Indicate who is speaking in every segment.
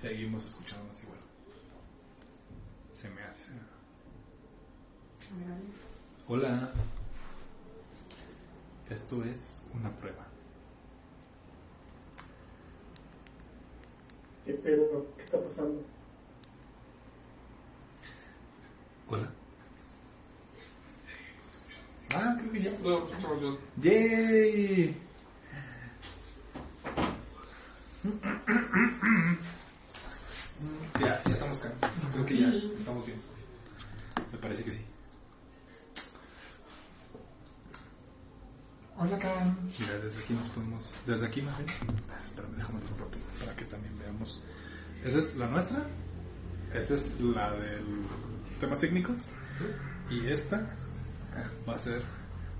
Speaker 1: Seguimos escuchándonos igual. Se me hace. Hola. Esto es una prueba.
Speaker 2: ¿Qué pedo? ¿Qué está pasando?
Speaker 1: Hola. Ah, creo que ya.
Speaker 3: No, escuchamos bien.
Speaker 1: ¡Yay! Ya, ya estamos acá. Creo que ya estamos bien. Me parece que sí.
Speaker 3: Hola, Karen.
Speaker 1: Mira, desde aquí nos podemos. Desde aquí más bien. Ah, Espérame, déjame un rato para que también veamos. Esa es la nuestra. Esa es la del temas técnicos. Y esta va a ser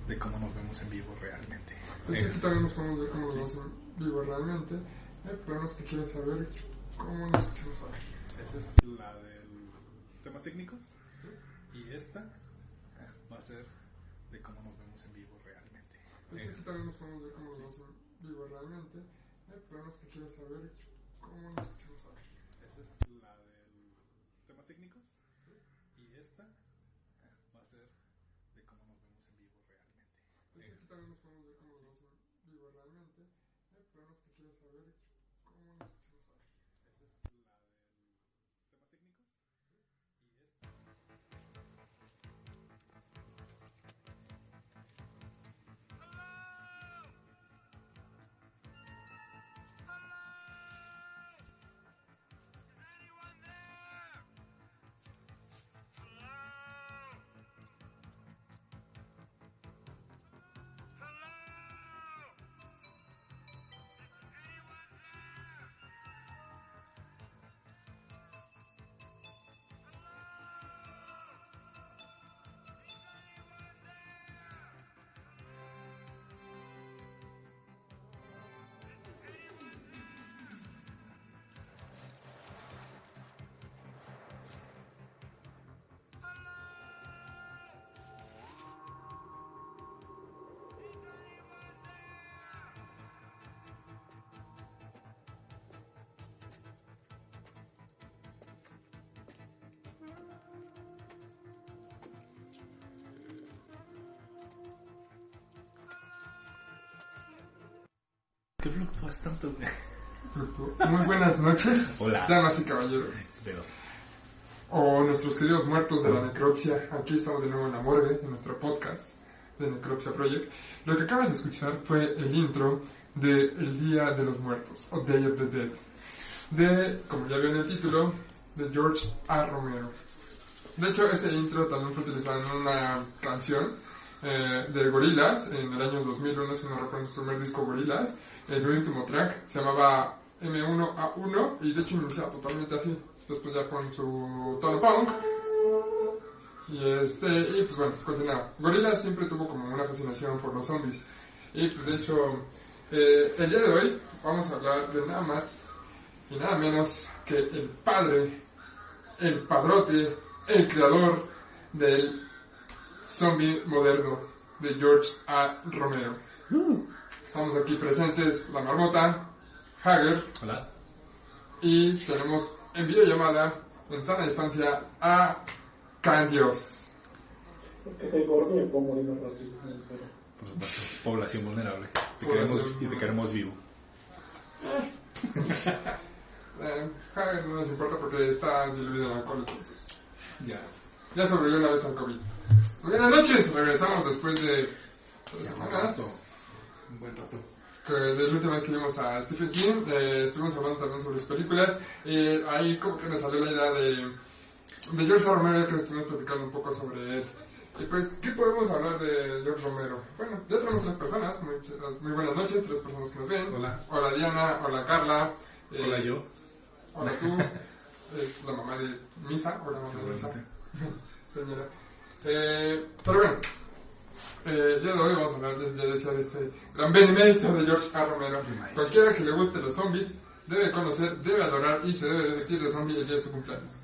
Speaker 1: de cómo nos vemos en vivo realmente.
Speaker 3: Pues aquí también nos podemos ver cómo nos vamos en vivo realmente. El problema es que quieres saber cómo nos escuchamos ahora.
Speaker 1: Esa es la del temas técnicos. Y esta va a ser de cómo nos vemos en vivo realmente.
Speaker 3: Pues aquí también nos podemos ver cómo nos vamos en vivo realmente. El problema es que quieres saber cómo nos
Speaker 1: ¿Qué fluctúas tanto, güey?
Speaker 3: Muy buenas noches,
Speaker 1: Hola.
Speaker 3: damas y caballeros.
Speaker 1: Pero.
Speaker 3: O nuestros queridos muertos de la necropsia. Aquí estamos de nuevo en la morgue, en nuestro podcast de Necropsia Project. Lo que acaban de escuchar fue el intro de El Día de los Muertos, o Day of the Dead. De, como ya vio en el título, de George A. Romero. De hecho, ese intro también fue utilizado en una canción eh, de Gorillaz en el año 2001, si no recuerdo su primer disco Gorillaz. El último track se llamaba M1A1 y de hecho iniciaba totalmente así. Después ya con su tono punk. Y este, y pues bueno, continuaba. Gorillaz siempre tuvo como una fascinación por los zombies. Y pues de hecho, eh, el día de hoy vamos a hablar de nada más y nada menos que el padre, el padrote, el creador del zombie moderno de George A. Romero. Estamos aquí presentes la marmota, Hager,
Speaker 1: Hola.
Speaker 3: y tenemos en videollamada, en sana distancia, a Candios.
Speaker 2: Es que soy gordo y me puedo morir más rápido.
Speaker 1: Por supuesto. Población vulnerable. Te
Speaker 3: Población
Speaker 1: queremos, y te queremos vivo.
Speaker 3: Eh, Hager no nos importa porque está diluido en alcohol, entonces.
Speaker 1: Ya.
Speaker 3: Ya sobrevivió una vez al COVID. Buenas noches, regresamos después de tres
Speaker 1: Ya, un
Speaker 3: semanas.
Speaker 1: Un buen rato.
Speaker 3: que de la última vez que vimos a Stephen King, eh, estuvimos hablando también sobre sus películas, y ahí como que me salió la idea de, de George Romero, que estuvimos platicando un poco sobre él. Y pues, ¿qué podemos hablar de George Romero? Bueno, ya tenemos tres personas, muy, buenas noches, tres personas que nos ven.
Speaker 1: Hola.
Speaker 3: Hola Diana, hola Carla. eh,
Speaker 1: Hola yo.
Speaker 3: Hola tú, eh, la mamá de Misa, hola mamá de Misa, señora. Eh, pero bueno, eh, día de hoy vamos a hablar, ya decía, de este gran benemérito de George A. Romero. Cualquiera que le guste los zombies debe conocer, debe adorar y se debe vestir de zombie el día de su cumpleaños.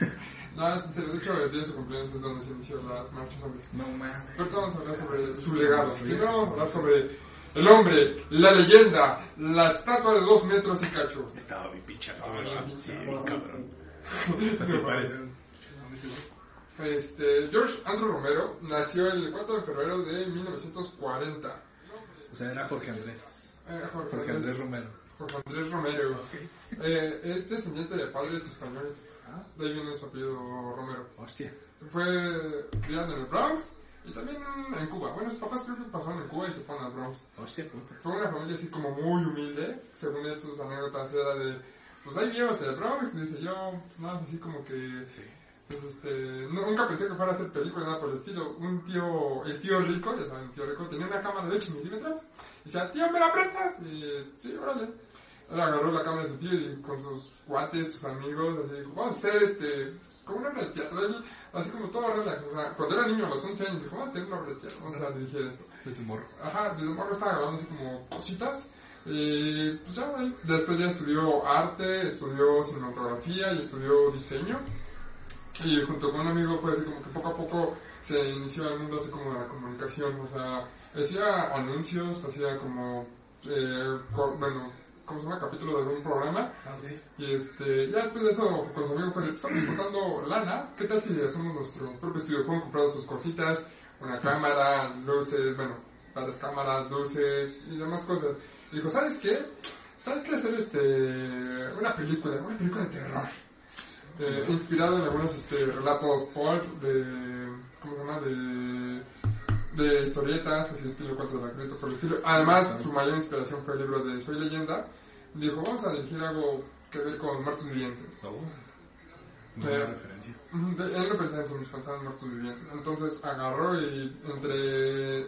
Speaker 3: no, es en serio, de hecho el día de su cumpleaños es donde se inició las marchas zombies.
Speaker 1: No mames.
Speaker 3: Ahorita vamos a hablar sobre su legado. Primero vamos a hablar sobre el hombre, la leyenda, la estatua de dos metros y cacho.
Speaker 1: Estaba bien
Speaker 3: Estaba
Speaker 1: ¿verdad? Sí, cabrón. Así parece.
Speaker 3: Este, George Andrew Romero nació el 4 de febrero de 1940.
Speaker 1: O sea, era Jorge Andrés.
Speaker 3: Eh, Jorge,
Speaker 1: Jorge Andrés Romero.
Speaker 3: Jorge Andrés Romero. Eh, es descendiente de padres españoles.
Speaker 1: Ah,
Speaker 3: De ahí viene su apellido Romero.
Speaker 1: hostia.
Speaker 3: Fue criado en el Bronx y también en Cuba. Bueno, sus papás creo que pasaron en Cuba y se fueron al Bronx.
Speaker 1: Hostia puta.
Speaker 3: Fue una familia así como muy humilde. Según sus anécdotas era de... Pues hay viejos del Bronx, dice yo, no, así como que
Speaker 1: Sí.
Speaker 3: Pues este, no- nunca pensé que fuera a hacer película nada por el estilo. Un tío, el tío rico, ya saben, el tío rico, tenía una cámara de 8 milímetros. Y decía, tío, ¿me la prestas? Y sí, órale. Él agarró la cámara de su tío y con sus cuates, sus amigos, así, vamos a hacer este, como una obra de teatro. Él, así como todo relax. O sea, cuando era niño a los 11 años, dijo, vamos a hacer una obra de teatro, vamos a dirigir esto.
Speaker 1: Desde morro.
Speaker 3: Ajá, desde morro estaba grabando así como cositas. Y pues ya. Después ya estudió arte, estudió cinematografía y estudió diseño. Y junto con un amigo fue así como que poco a poco se inició al mundo así como de la comunicación. O sea, hacía anuncios, hacía como, eh, co- bueno, ¿cómo se llama? Capítulo de un programa.
Speaker 1: Ah.
Speaker 3: Y este, ya después de eso, con su amigo fue, estamos juntando lana, ¿qué tal si hacemos nuestro propio estudio? Hemos comprado sus cositas, una cámara, luces, bueno, varias cámaras, luces y demás cosas. Y dijo, ¿sabes qué? ¿Sabes qué hacer este, una película, una película de terror? Eh, inspirado en algunos este, relatos pulp de, ¿cómo se llama? De, de historietas, así estilo cuentos de la Creta, por el estilo. Además, su mayor inspiración fue el libro de Soy Leyenda. Dijo, vamos a dirigir algo que ver con muertos vivientes.
Speaker 1: Oh.
Speaker 3: Eh,
Speaker 1: referencia.
Speaker 3: De- Él no pensaba en zombies, pensaba en muertos vivientes. Entonces agarró y entre,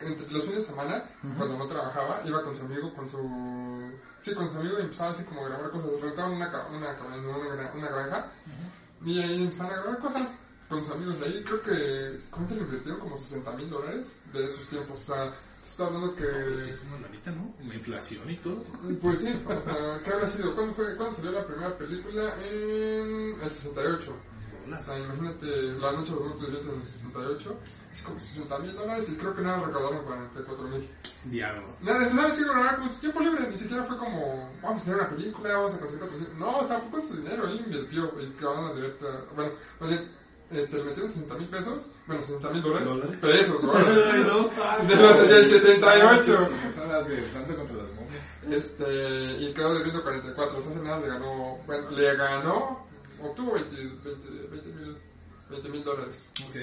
Speaker 3: entre los fines de semana, cuando no trabajaba, iba con su amigo, con su... Sí, con su amigo y empezaba así como a grabar cosas. Rentaban una, una, una, una granja y ahí empezaron a grabar cosas con sus amigos de ahí. Creo que, ¿cuánto le invirtieron? Como 60 mil dólares de esos tiempos. O sea, está hablando que...
Speaker 1: Pues sí, es una lanita, ¿no? La inflación y todo.
Speaker 3: Pues sí, o sea, ¿qué habrá sido? ¿Cuándo, fue, ¿Cuándo salió la primera película? En el 68. O
Speaker 1: Bolas.
Speaker 3: sea, imagínate La Noche de los Muertos en el 68. Es como 60 mil dólares y creo que nada recaudaron 44 mil.
Speaker 1: Diablo.
Speaker 3: A grabar con su tiempo libre. Ni siquiera fue como, vamos a hacer una película, vamos a conseguir patrocinio. No, o sea, fue con su dinero. Él invirtió. Que van a deber, bueno, bien, este, metieron 60 mil pesos. Bueno, 60 mil dólares.
Speaker 1: ¿Dólares?
Speaker 3: Pesos, ¿no? De los del 68.
Speaker 1: Sí, Son las de Santo contra las momias.
Speaker 3: Este, y quedó debiendo 44. O sea, hace nada le ganó, bueno, le ganó, obtuvo 20 mil 20 mil dólares.
Speaker 1: Ok.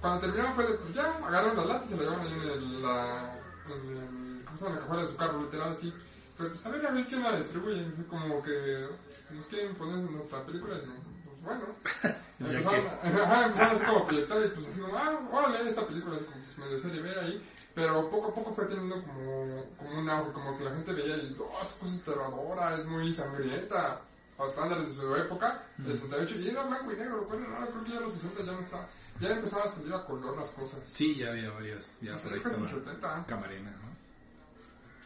Speaker 3: Cuando terminaron fue de, pues ya, agarraron la lata y se la llevaron ahí en el, la, en el, ¿cómo se llama? En la cajuela de su carro, literal, así. Fue, pues a ver, a ver quién la distribuye. Como que, nos quieren poner en nuestra película. Y pues bueno. Empezaron, ajá, empezaron así como a proyectar y pues así como, ah, órale, esta película es como pues, medio serie B ahí. Pero poco a poco fue teniendo como, como un auge, como que la gente veía y, oh, esta cosa es aterradora, es muy sangrienta. Estándares de su época, el 68, y era blanco y negro, bueno, ahora creo que ya los 60 ya no está, ya empezaba a salir a color las cosas.
Speaker 1: Sí, ya había varias. Ya
Speaker 3: Es
Speaker 1: por ahí estaba
Speaker 3: 70.
Speaker 1: Camarena, ¿no?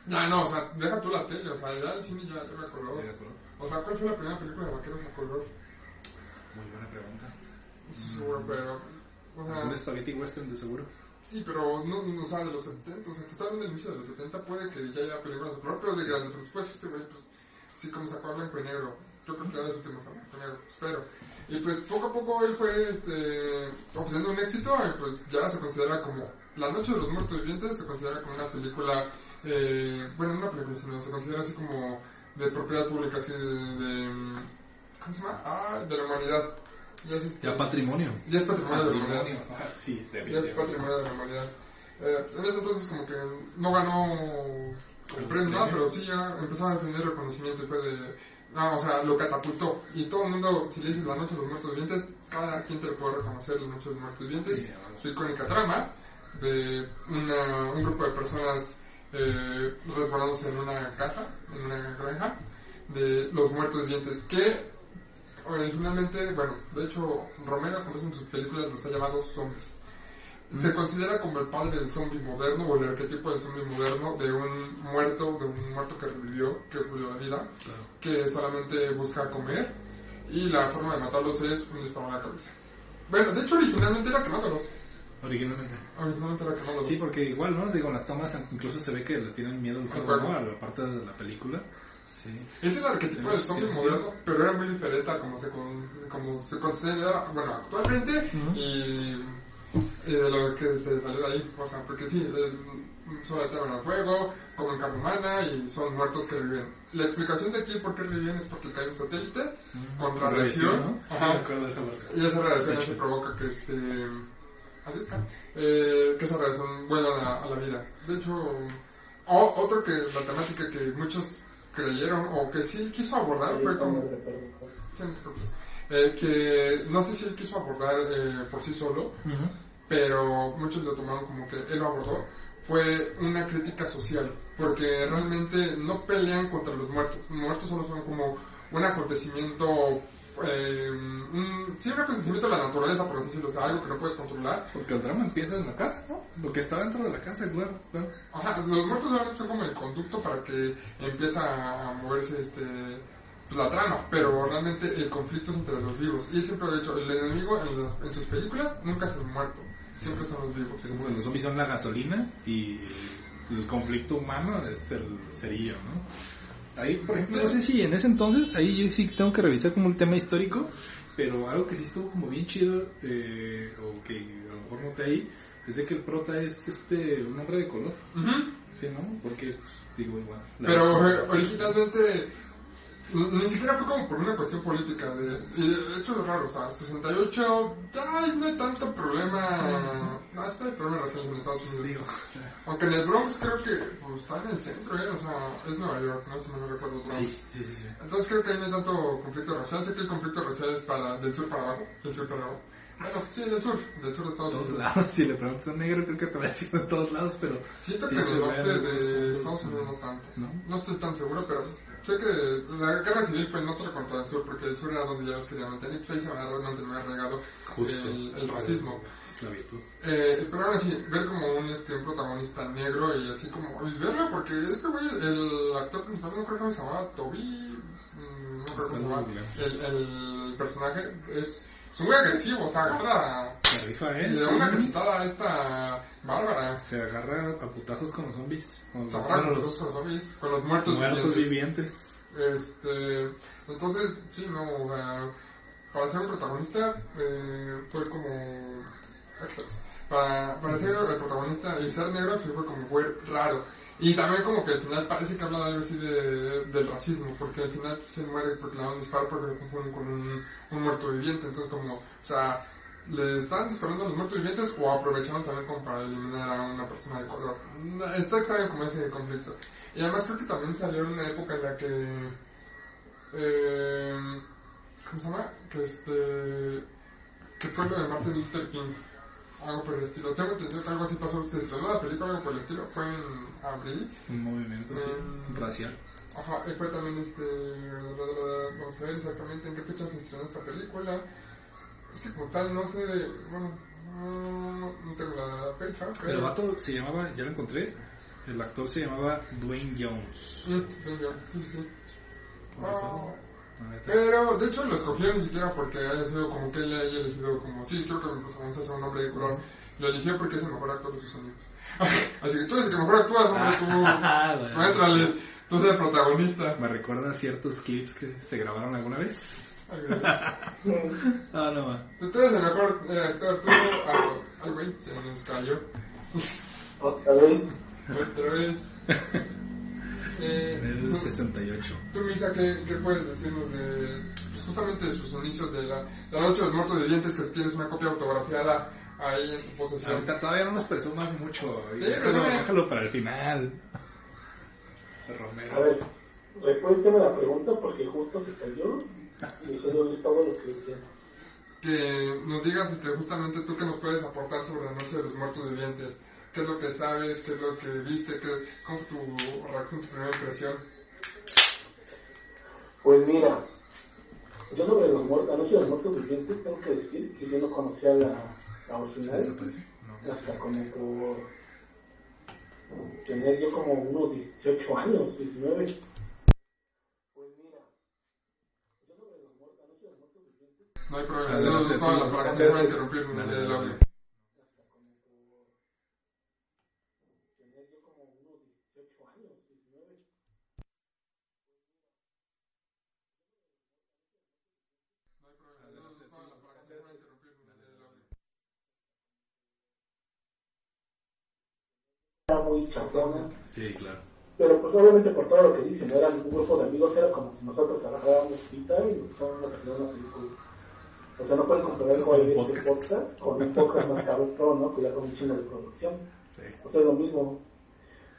Speaker 3: Ya no, o sea, deja tú la tele, o sea, ya el cine ya lleva color.
Speaker 1: Sí, de acuerdo.
Speaker 3: O sea, ¿cuál fue la primera película de vaqueros a color?
Speaker 1: Muy buena pregunta.
Speaker 3: No estoy seguro, pero. O sea,
Speaker 1: Un spaghetti western de seguro.
Speaker 3: sí, pero no, no, o sea, de los 70, o sea, estás hablando del inicio de los 70, puede que ya haya películas a color, pero de grandes presupuestos, este güey, pues, sí, como sacó a blanco y negro. Yo creo que ya de los últimos a blanco y negro, espero. Y pues poco a poco él fue este, obteniendo un éxito y pues ya se considera como La Noche de los Muertos Vivientes, se considera como una película, eh, bueno, no una película, sino se considera así como de propiedad pública, así de, de, ¿cómo se llama? Ah, de la humanidad. Ya es, este-
Speaker 1: Ya patrimonio.
Speaker 3: ya es patrimonio de la humanidad.
Speaker 1: Ah, sí,
Speaker 3: Ya es patrimonio de la humanidad. Eh, en ese entonces como que no ganó el premio, nada, pero sí ya empezaba a tener reconocimiento y fue de... No, o sea, lo catapultó. Y todo el mundo, si le dices La Noche de los Muertos Vivientes, cada quien te lo puede reconocer La Noche de los Muertos Vivientes.
Speaker 1: Sí.
Speaker 3: Su icónica trama de una, un grupo de personas eh, resguardándose en una casa, en una granja, de los muertos vivientes, que originalmente, bueno, de hecho, Romero, como es en sus películas, los ha llamado zombies. Se considera como el padre del zombie moderno o el arquetipo del zombie moderno de un muerto, de un muerto que revivió, que a la vida,
Speaker 1: Claro.
Speaker 3: que solamente busca comer y la forma de matarlos es un disparo en la cabeza. Bueno, de hecho originalmente era quemándolos.
Speaker 1: Originalmente.
Speaker 3: Originalmente era quemado.
Speaker 1: Sí, porque igual, ¿no? Digo, en las tomas incluso se ve que le tienen miedo al juego. A la parte de la película. Sí.
Speaker 3: Es el arquetipo de zombie
Speaker 1: Sí.
Speaker 3: moderno, pero era muy diferente a como se, con, como se considera, bueno, actualmente y de lo que se salió de ahí. O sea, porque sí, solo atrapan al fuego, comen carne humana y son muertos que reviven. La explicación de aquí por qué reviven es porque cae un satélite con radiación.
Speaker 1: ¿no? Sí.
Speaker 3: Y esa radiación se
Speaker 1: hecho.
Speaker 3: provoca que este. Adiós, Kat. eh, que esa radiación vuelva a la, a la vida. De hecho, o- otro que la temática que muchos creyeron o que sí quiso abordar fue como. Sí, no te preocupes. Eh, que no sé si él quiso abordar eh, por sí solo, pero muchos lo tomaron como que él lo abordó. Fue una crítica social, porque realmente no pelean contra los muertos. Los muertos solo son como un acontecimiento, eh, un, sí, un acontecimiento de la naturaleza, por decirlo, o sea, algo que no puedes controlar.
Speaker 1: Porque el drama empieza en la casa, ¿no? Lo que está dentro de la casa, claro, claro.
Speaker 3: Ajá, los muertos solamente son como el conducto para que empieza a moverse este pues, la trama, pero realmente el conflicto es entre los vivos. Y él siempre ha dicho, el enemigo en, las- en sus películas nunca es el muerto, siempre son los vivos.
Speaker 1: Es como que los zombies son la gasolina y el conflicto humano es el cerillo, ¿no? Ahí, por ejemplo, no sé si en ese entonces, ahí yo sí tengo que revisar como el tema histórico, pero algo que sí estuvo como bien chido, eh, o que a lo mejor noté ahí, es de que el prota es este, un hombre de color. ¿sí, no? Porque, pues, digo, igual.
Speaker 3: Pero eh, originalmente ni siquiera fue como por una cuestión política. De, de hecho es raro, o sea, 68 ya hay- no hay tanto problema. No, es que no hay problemas raciales en Estados Unidos.
Speaker 1: Digo,
Speaker 3: Aunque en el Bronx creo que pues, está en el centro, ¿eh? O sea, es Nueva York, no sé si me recuerdo Bronx.
Speaker 1: sí, sí, sí, sí.
Speaker 3: Entonces creo que ahí no hay tanto conflicto racial. Sé que el conflicto racial es para, del sur para abajo. Del sur para abajo. Bueno, sí, del sur. Del sur de Estados
Speaker 1: todos
Speaker 3: Unidos.
Speaker 1: lados, si le preguntas a negro, creo que te va a decir todos lados, pero
Speaker 3: Siento
Speaker 1: sí
Speaker 3: que en el norte de Estados Unidos no tanto.
Speaker 1: ¿no?
Speaker 3: No estoy tan seguro, pero sé que la guerra civil fue en otra contra el sur, porque el sur era donde ya los querían mantener, y pues ahí se había mantenido arraigado
Speaker 1: Justo.
Speaker 3: el, el racismo.
Speaker 1: Esclavitud.
Speaker 3: Eh, pero ahora sí, ver como un, este, un protagonista negro y así como, y verlo, porque ese güey, el actor principal, no creo cómo se llamaba, Toby, mm, no creo cómo se llamaba, el, el personaje es, muy agresivo, o sea, agarra
Speaker 1: Se rifa, ¿eh?
Speaker 3: le da una cachetada a esta Bárbara.
Speaker 1: Se agarra a putazos con los zombies. Con
Speaker 3: Se
Speaker 1: los,
Speaker 3: agarra
Speaker 1: bueno,
Speaker 3: con
Speaker 1: los
Speaker 3: los zombies, con los muertos,
Speaker 1: muertos
Speaker 3: vivientes.
Speaker 1: vivientes.
Speaker 3: Este, entonces, sí, no, o sea, para ser un protagonista eh, fue como... Para, para ser el protagonista y ser negro fue como fue raro. Y también como que al final parece que habla algo así de, del racismo, porque al final se muere porque le dan un disparo porque lo confunden con un, un muerto viviente. Entonces como, o sea, le están disparando a los muertos vivientes o aprovecharon también como para eliminar a una persona de color. Está extraño como ese conflicto. Y además creo que también salió en una época en la que... Eh, ¿Cómo se llama? Que este... Que fue lo de Martin Luther King. Algo por el estilo. Tengo entendido que algo así pasó. Se estrenó la película, algo por el estilo. Fue en abril.
Speaker 1: Un movimiento así,
Speaker 3: Mm.
Speaker 1: racial.
Speaker 3: Ajá, y fue también este... Vamos a ver exactamente en qué fecha se estrenó esta película. Es que como tal no sé... Bueno, no, no tengo la fecha.
Speaker 1: El vato se llamaba, ya lo encontré, el actor se llamaba Dwayne Jones.
Speaker 3: Mm, sí, sí.
Speaker 1: Me neta.
Speaker 3: Pero, de hecho, lo escogió ni siquiera porque haya sido como que él haya elegido como, sí, creo que mi protagonista sea un hombre de color. Lo eligió porque es el mejor actor de sus amigos. Así que tú eres el que mejor actúas, hombre, tú.
Speaker 1: Ah,
Speaker 3: tú
Speaker 1: bueno.
Speaker 3: Éntrale, tú eres el protagonista.
Speaker 1: Me recuerda a ciertos clips que se grabaron alguna vez. Ah, no, ma.
Speaker 3: Tú eres el mejor eh, actor, tú. ah, Ay, güey, se nos cayó.
Speaker 2: Otra vez.
Speaker 3: Otra vez. Eh,
Speaker 1: En el
Speaker 3: tú-
Speaker 1: 68.
Speaker 3: Tú, Misa, ¿qué, ¿qué puedes decirnos de, pues justamente de sus inicios de la, la Noche de los Muertos Vivientes, que tienes una copia autografiada ahí en tu posesión?
Speaker 1: Ahorita todavía no nos presumas mucho.
Speaker 3: Sí,
Speaker 1: déjalo, déjalo para el final.
Speaker 2: A
Speaker 1: Romero.
Speaker 2: ver, repúlteme la pregunta porque justo se cayó y se dio todo lo que decía.
Speaker 3: Que nos digas este, justamente tú que nos puedes aportar sobre la Noche de los Muertos Vivientes. ¿Qué es lo que sabes? ¿Qué es lo que viste? ¿Qué, ¿Cómo fue tu reacción, tu primera impresión?
Speaker 2: Pues mira, yo sobre los muertos, la noche de los muertos vivientes tengo que decir que yo no conocía la, la
Speaker 1: ¿Se
Speaker 2: original
Speaker 1: desaparece? No.
Speaker 2: hasta como por tener yo como unos 18 años, 19. Pues mira, yo sobre los muertos, la noche de los muertos vivientes
Speaker 3: No hay problema.
Speaker 1: Adelante,
Speaker 3: No, no, no,
Speaker 1: tú.
Speaker 3: para que no se va a interrumpir el
Speaker 1: Dale,
Speaker 3: el
Speaker 1: dale,
Speaker 3: audio.
Speaker 1: dale.
Speaker 2: Era muy chapona.
Speaker 1: Sí, claro.
Speaker 2: Pero pues obviamente por todo lo que dicen, eran un grupo de amigos, era como si nosotros agarrábamos cita y nos fuéramos a una película. O sea, no pueden comparar con
Speaker 1: Un
Speaker 2: este
Speaker 1: podcast.
Speaker 2: podcast con un podcast más cabrón, ¿no? Que ya con un chingo de producción.
Speaker 1: Sí.
Speaker 2: O sea, es lo mismo.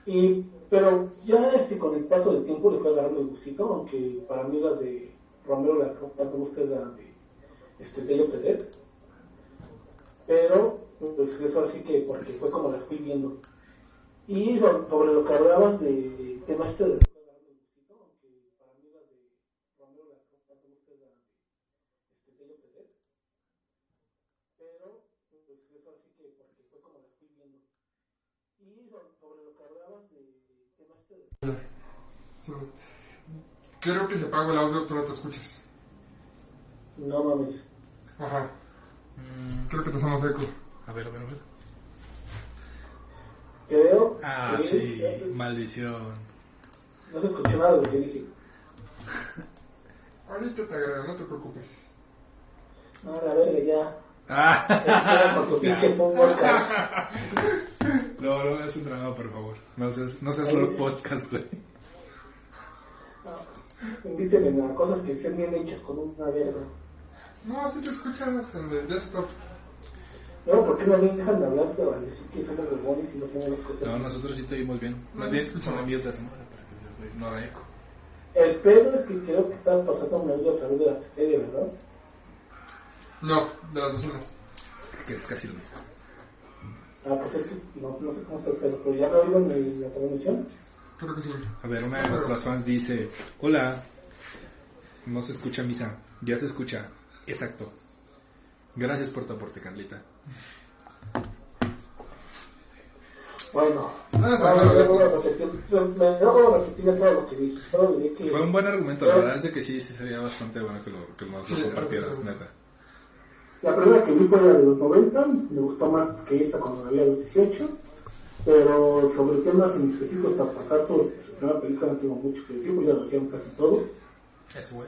Speaker 2: Y, pero ya este, con el paso del tiempo le fue agarrando el gustito, aunque para mí las de Romero la que más me gusta es la de este. Pero, pues eso así que, porque fue como las fui viendo. Y so- sobre lo que hablabas de temas este de.
Speaker 3: Creo que se apagó el audio, tú no te escuchas.
Speaker 2: No mames.
Speaker 3: Ajá.
Speaker 1: Mm,
Speaker 3: Creo que te hacemos eco.
Speaker 1: a ver, a ver, a ver. Ah,
Speaker 2: que
Speaker 1: sí,
Speaker 2: eh,
Speaker 1: maldición.
Speaker 2: no se escuchó nada de lo que dije.
Speaker 3: Ahorita te agrego, no te preocupes.
Speaker 2: No, la verga, ya.
Speaker 1: Ah,
Speaker 2: Con su pinche podcast.
Speaker 1: no, no es un drama, por favor. No seas, no seas Lord Podcast, güey.
Speaker 2: Invítenme a cosas que sean bien hechas con una verga.
Speaker 3: No, sí te escuchas en el desktop.
Speaker 2: No, ¿por qué no me dejan de hablar vale? Sí que somos huevones y no hacemos las cosas.
Speaker 1: No, nosotros sí te oímos bien. Más bien, escuchan la mierda madre para que se- no haga eco.
Speaker 2: El pedo es que creo que estás pasando un audio a través de la serie, ¿verdad?
Speaker 3: No, de las bocinas.
Speaker 1: Que es casi lo mismo.
Speaker 2: Ah, pues es que no, no sé cómo está el pedo, pero ya lo oigo en el- la transmisión.
Speaker 3: Creo que sí.
Speaker 1: A ver, una de nuestras fans dice, hola, no se escucha misa, ya se escucha, exacto. Gracias por tu aporte, Carlita.
Speaker 2: Bueno,
Speaker 3: Ah,
Speaker 2: no, repetir, todo lo que dije, solo diré que...
Speaker 1: Fue un buen argumento, la verdad es de que sí, sí sería bastante bueno que, lo, que lo
Speaker 3: Sí,
Speaker 1: compartieras,
Speaker 3: sí.
Speaker 1: neta.
Speaker 2: La primera que vi fue la de los 90, me gustó más que esta cuando la vi a los 18, pero sobre temas en específico para pasar sobre su primera película no tengo mucho que decir, pues ya lo dijeron casi todo,
Speaker 1: Eso, güey.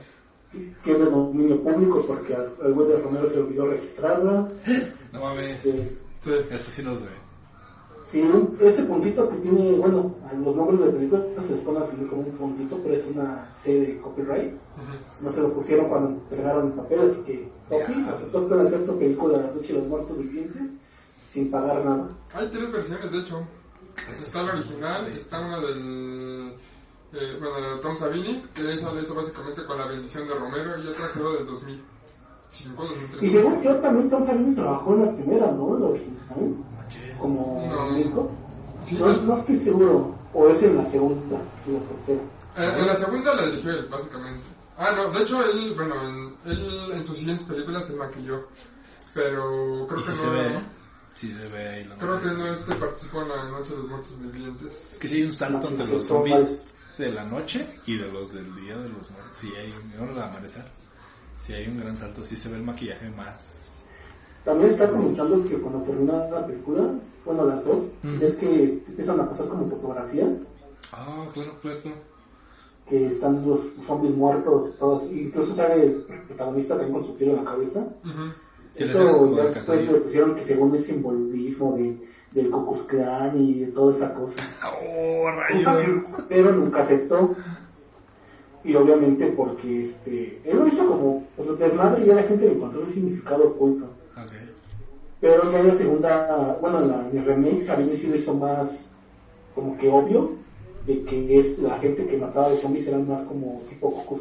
Speaker 2: Que es de dominio público porque al al güey de Romero se olvidó registrarla,
Speaker 1: No mames,
Speaker 3: Sí.
Speaker 1: eso sí nos debe.
Speaker 2: Sí, ese puntito que tiene, bueno, los nombres de películas se les pone al final como un puntito, pero es una C de copyright. No se lo pusieron cuando entregaron el papel, así que Topi aceptó que hacer esta película La Noche de los Muertos Vivientes sin pagar nada.
Speaker 3: Hay tres versiones, de hecho. Está la original, está una del... Eh, bueno, la de Tom Savini, que eso, eso básicamente con la bendición de Romero, y otra creo del 2005, 2003.
Speaker 2: Y según yo también Tom Savini trabajó en la primera, ¿no? La original, como
Speaker 3: No.
Speaker 2: médico.
Speaker 3: Sí,
Speaker 2: No,
Speaker 3: la-
Speaker 2: no estoy seguro, o es en la segunda, en la tercera.
Speaker 3: Eh, en la segunda la dirigió él, básicamente. Ah, no, de hecho él, bueno, en, él en sus siguientes películas se maquilló. Pero creo
Speaker 1: Y
Speaker 3: que
Speaker 1: sí
Speaker 3: no...
Speaker 1: se ve, sí se ve ahí la
Speaker 3: Creo que no este participó en la Noche de los Muertos Vivientes.
Speaker 1: Es que sí hay un salto entre los zombies de la noche y de los del día de los muertos. Sí hay un, el amanecer. Sí hay un gran salto, sí se ve el maquillaje más...
Speaker 2: También está comentando que cuando termina la película, bueno, las dos,
Speaker 1: Mm.
Speaker 2: es que empiezan a pasar como fotografías
Speaker 1: Ah, claro, claro, claro.
Speaker 2: que están los zombies muertos y todos, incluso sale el protagonista también con su tiro en la cabeza.
Speaker 3: Ujú.
Speaker 1: Sí, le
Speaker 2: Eso ya
Speaker 1: de
Speaker 2: después le pusieron que según es simbolismo de, del Ku y de toda esa cosa.
Speaker 1: ¡Oh, rayo!
Speaker 2: que pero nunca aceptó. Y obviamente porque este, él lo hizo como, o sea, desmadre y ya la gente le encontró el significado oculto. Pero ya en la segunda, bueno, en, la, en el remake a mí sí lo hizo más como que obvio, de que es la gente que mataba a los zombies eran más como tipo Ku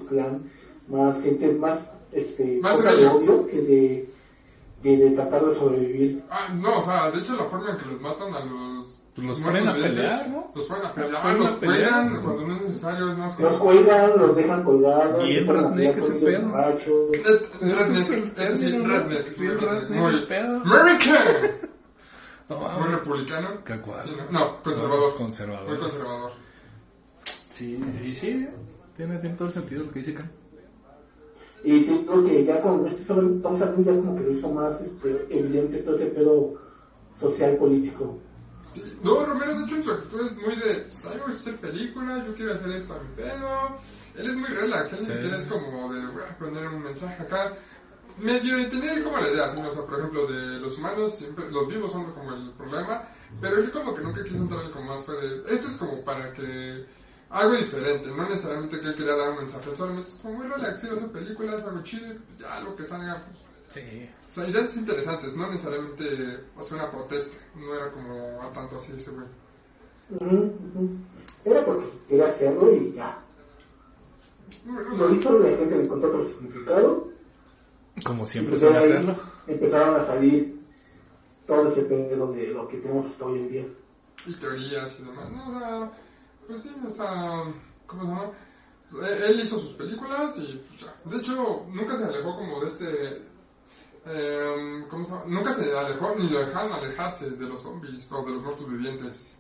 Speaker 2: más gente, más este,
Speaker 3: Más
Speaker 2: cosa de
Speaker 3: ellos.
Speaker 2: odio que de, que de tratar de sobrevivir.
Speaker 3: Ah, no, o sea, de hecho la forma en que los matan a los...
Speaker 1: Pues los ponen a pelear, ¿no?
Speaker 3: Los ponen a pelear,
Speaker 1: Los ¿no?
Speaker 3: cuando no es necesario, es más
Speaker 2: Los cuelgan, los dejan colgados, ponen a
Speaker 1: redneck ese
Speaker 2: con ellos
Speaker 1: pedo.
Speaker 2: borrachos.
Speaker 3: Red-
Speaker 1: Ese es el
Speaker 3: Redneck,
Speaker 1: ¿no?
Speaker 3: redneck.
Speaker 1: Redneck el pedo.
Speaker 3: ¡American!
Speaker 1: No,
Speaker 3: Muy republicano. No, conservador.
Speaker 1: Conservador.
Speaker 3: Muy conservador.
Speaker 1: Sí, y sí, tiene, tiene todo el sentido lo que dice Khan.
Speaker 2: Y te digo que ya con este solo Tom Savini ya como que lo hizo más este, evidente todo ese pedo social político.
Speaker 3: Sí, No, Romero, de hecho, en su actitud es muy de, "Pues, ay, voy a hacer películas, yo quiero hacer esto a mi pedo. Él es muy relax, él ni
Speaker 1: Sí.
Speaker 3: siquiera es como de, voy a poner un mensaje acá. medio tenía como la idea, ¿sí? o sea, por ejemplo, de los humanos, siempre, los vivos son como el problema, pero él como que nunca quiso entrar como más fue de, esto es como para que algo diferente, no necesariamente que él quería dar un mensaje, solamente es como muy relax, hacer películas, algo chido, ya lo que salga, pues,
Speaker 1: Sí.
Speaker 3: o sea, ideas interesantes, no necesariamente hacer una protesta, no era como a tanto así ese güey.
Speaker 2: Era porque quería hacerlo y ya. Lo hizo, la gente le encontró otro significado.
Speaker 1: Como siempre
Speaker 2: pues
Speaker 1: suele hacerlo.
Speaker 2: Empezaron a salir todo ese pedo de lo que tenemos hasta hoy en día.
Speaker 3: y teorías y demás, ¿no? O sea, pues sí, o sea, ¿cómo se llama? Él él hizo sus películas y pues ya. De hecho, nunca se alejó como de este... eh, ¿Cómo se llama? Nunca se alejó ni lo dejaron alejarse de los zombies o de los muertos vivientes.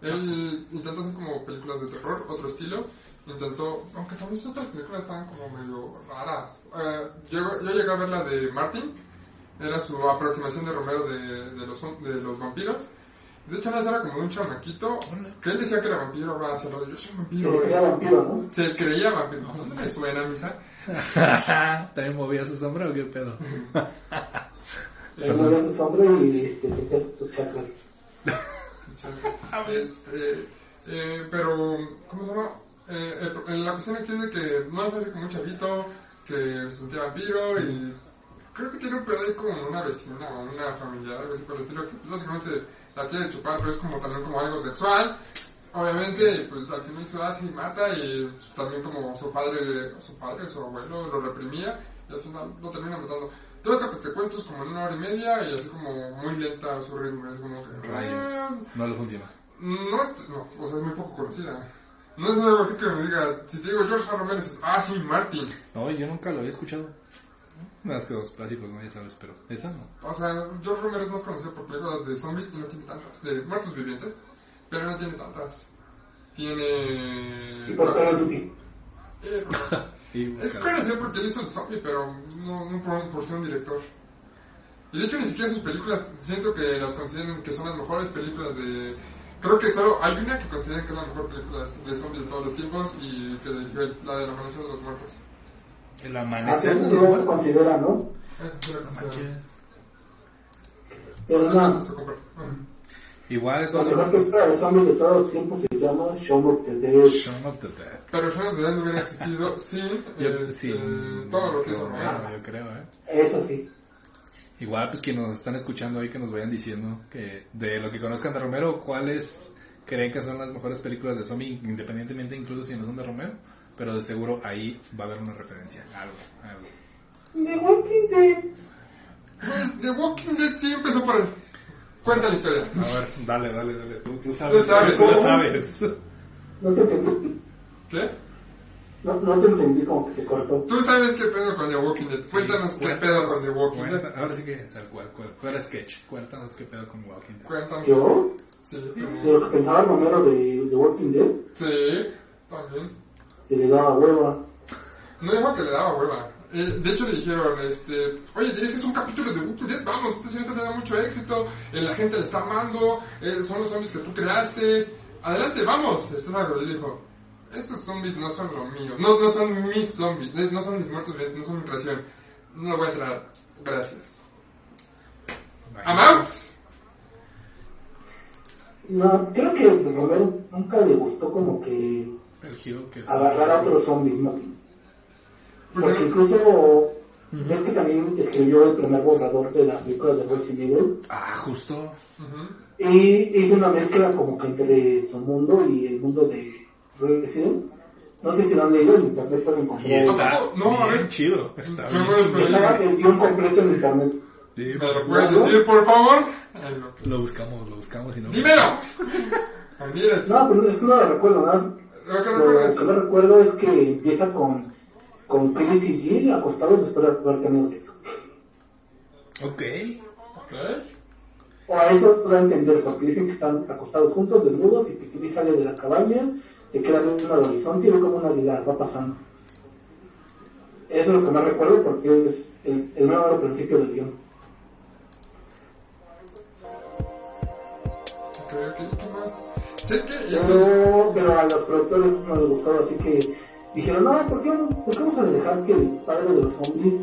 Speaker 3: Él intentó hacer como películas de terror, otro estilo. Intentó, aunque también sus otras películas estaban como medio raras. Eh, yo, yo llegué a ver la de Martin, era su aproximación de Romero de, de, los, de los vampiros. De hecho, una era como un chamaquito que él decía que era vampiro, ahora hacia lo yo soy vampiro.
Speaker 2: se creía vampiro, ¿no?
Speaker 3: Se creía vampiro. ¿Dónde me suena, misa?
Speaker 1: ¿También movía su sombra o qué pedo?
Speaker 2: Se movía su sombra y este, sus chakras.
Speaker 3: Este, eh, pero, ¿cómo se llama? Eh, el- el- la cuestión aquí es de que no es como un chavito que se sentía vampiro y creo que tiene un pedo ahí con una vecina o una familiar, algo así por el estilo, que pues, básicamente la quiere chupar, pero es como también como algo sexual. Obviamente, pues al final se hace y mata y pues, también como su padre, su padre, su abuelo lo reprimía y al final lo termina matando. Todo esto que te cuento es como en una hora y media y así como muy lenta su ritmo, es como que... Ah,
Speaker 1: No le funciona.
Speaker 3: no es, no, o sea, es muy poco conocida. No es algo así que me digas, si te digo George. Romero, dices, ah, sí, Martin.
Speaker 1: No, yo nunca lo había escuchado. Más que los clásicos, ¿no? Ya sabes, pero esa no.
Speaker 3: O sea, George Romero es más conocido por películas de zombies y no tiene tantas, de muertos vivientes, pero no tiene tantas. Tiene...
Speaker 2: Y por Call of Duty.
Speaker 3: Eh, es conocido porque él hizo el zombie, pero no, no por, por ser un director. Y de hecho ni siquiera sus películas, siento que las consideran que son las mejores películas de... Creo que solo hay una que consideran que es la mejor película de zombies de todos los tiempos y que dirigió la de la amanecer de los muertos.
Speaker 1: El
Speaker 2: Así
Speaker 1: amanecer
Speaker 2: es se
Speaker 1: muertos.
Speaker 2: considera, ¿no? Pero no.
Speaker 1: Igual todos
Speaker 2: mejor película de zombies de todos los tiempos se llama Shaun of the Dead.
Speaker 1: Shaun of the Dead.
Speaker 3: Pero Shaun of the Dead no hubiera existido sin,
Speaker 1: Yo,
Speaker 3: este,
Speaker 1: sí,
Speaker 3: todo lo que hizo
Speaker 1: Romero,
Speaker 3: Romero.
Speaker 1: yo creo, ¿eh?
Speaker 2: Eso sí.
Speaker 1: Igual, pues quienes nos están escuchando ahí, que nos vayan diciendo que de lo que conozcan de Romero, ¿cuáles creen que son las mejores películas de zombie, independientemente incluso si no son de Romero? Pero de seguro ahí va a haber una referencia, algo, algo.
Speaker 2: The Walking Dead.
Speaker 3: Pues The Walking Dead sí empezó por. Cuenta la historia.
Speaker 1: A ver, dale, dale, dale, tú, tú
Speaker 3: Tú
Speaker 1: sabes,
Speaker 3: sabes,
Speaker 1: tú
Speaker 3: ¿no?
Speaker 1: sabes.
Speaker 2: No te entendí.
Speaker 3: ¿Qué?
Speaker 2: No, no te entendí como que se cortó.
Speaker 3: Tú sabes qué pedo con The Walking Dead. Cuéntanos qué pedo con The Walking Dead.
Speaker 1: Ahora sí que, tal cual, cual, fuera sketch, cuéntanos qué pedo con Walking Dead.
Speaker 3: Cuéntanos.
Speaker 2: ¿Yo?
Speaker 3: Sí,
Speaker 2: De
Speaker 3: tú.
Speaker 2: lo que pensaba Romero de The Walking Dead,
Speaker 3: Sí, también.
Speaker 2: Que le daba hueva.
Speaker 3: No dijo que le daba hueva. Eh, de hecho le dijeron, este, oye, diriges un capítulo de Walking Dead, vamos, esta serie está teniendo mucho éxito, eh, la gente le está amando, eh, son los zombies que tú creaste, adelante, vamos. Estás algo, le dijo, estos zombies no son lo mío, no, no son mis zombies, no son mis muertos no son mi creación. No voy a entrar, gracias. Out.
Speaker 2: No, creo que a Romero nunca le gustó como que
Speaker 1: que
Speaker 2: agarrar a otros zombies, ¿no? Porque
Speaker 3: Porque-
Speaker 2: incluso ves que también escribió el primer borrador de las películas de Resident Evil
Speaker 1: Ah, justo.
Speaker 2: Y hizo una mezcla como que entre su mundo y el mundo de Resident. No sé si lo han leído, en internet pueden
Speaker 1: Y está
Speaker 3: No, a ver.
Speaker 1: chido. Está bien chido.
Speaker 2: Está el guion completo en internet.
Speaker 1: Sí,
Speaker 3: ¿Me lo puedes decir, por favor?
Speaker 1: Lo buscamos, lo buscamos y no.
Speaker 3: ¡Dímelo!
Speaker 2: No, pero es que no lo recuerdo, ¿no?
Speaker 3: Lo que
Speaker 2: Lo que me recuerdo es que empieza con, con Chris y Jill acostados después de haber tenido sexo.
Speaker 1: Ok.
Speaker 3: Ok.
Speaker 2: O a eso a entender, porque dicen que están acostados juntos, desnudos, y que Chris sale de la cabaña, se queda viendo al horizonte y ve como una águila va pasando. Eso es lo que más recuerdo porque es el, el mero principio del guion.
Speaker 3: Ok, ok, ¿qué más? Sé que...
Speaker 2: Pero, pero a los productores no les gustó, así que dijeron, no, ¿por qué, ¿por qué vamos a dejar que el padre de los zombies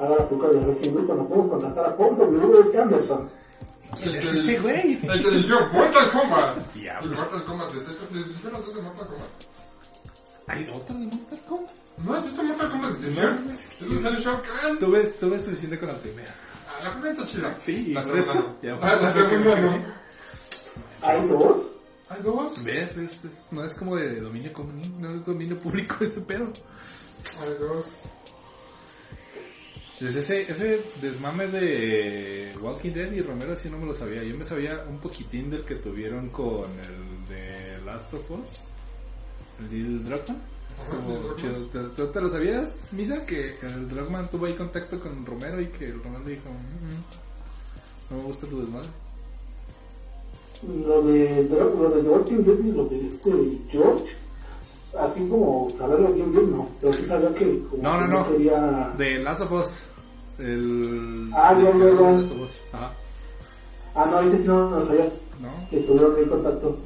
Speaker 2: haga la película de Resident Evil cuando podemos contratar a Paul W.S. Anderson.
Speaker 1: ¿Quién es este güey?
Speaker 3: El que dirigió Mortal Kombat.
Speaker 1: Diablo.
Speaker 3: El Mortal Kombat de Sega. Dirigió las dos de Mortal Kombat.
Speaker 1: ¿Hay otra de Mortal Kombat?
Speaker 3: ¿No has visto Mortal Kombat de
Speaker 1: No, es que-
Speaker 3: sale Shao Kahn.
Speaker 1: Tú ves, tú ves suficiente con la primera.
Speaker 3: Ah, La primera está chida.
Speaker 1: Sí,
Speaker 3: la segunda no.
Speaker 1: Ya,
Speaker 3: Ah, la segunda no.
Speaker 2: Hay dos.
Speaker 3: Hay dos.
Speaker 1: ¿Ves? Es, es- no es como de dominio común, no es dominio público ese pedo.
Speaker 3: Hay dos.
Speaker 1: Pues ese, ese desmame de Walking Dead y Romero sí no me lo sabía. Yo me sabía un poquitín del que tuvieron con el de Last of Us, el Lil Druckmann. Estuvo chido. ¿Te, tú te lo sabías, Misa? Que el Druckmann tuvo ahí contacto con Romero y que el Romero dijo, "Mm, mm, no me gusta tu desmadre.
Speaker 2: Lo de, lo de Walking Dead y lo de este George, así como saberlo bien bien, no. Pero sí sabía que como
Speaker 1: No, no,
Speaker 2: que
Speaker 1: no.
Speaker 2: quería...
Speaker 1: De Last of Us. El...
Speaker 2: Ah,
Speaker 1: Last of Us. Ajá.
Speaker 2: Ah, no, ese sí no lo sabía,
Speaker 1: ¿No?
Speaker 2: que tuvieron ahí contacto.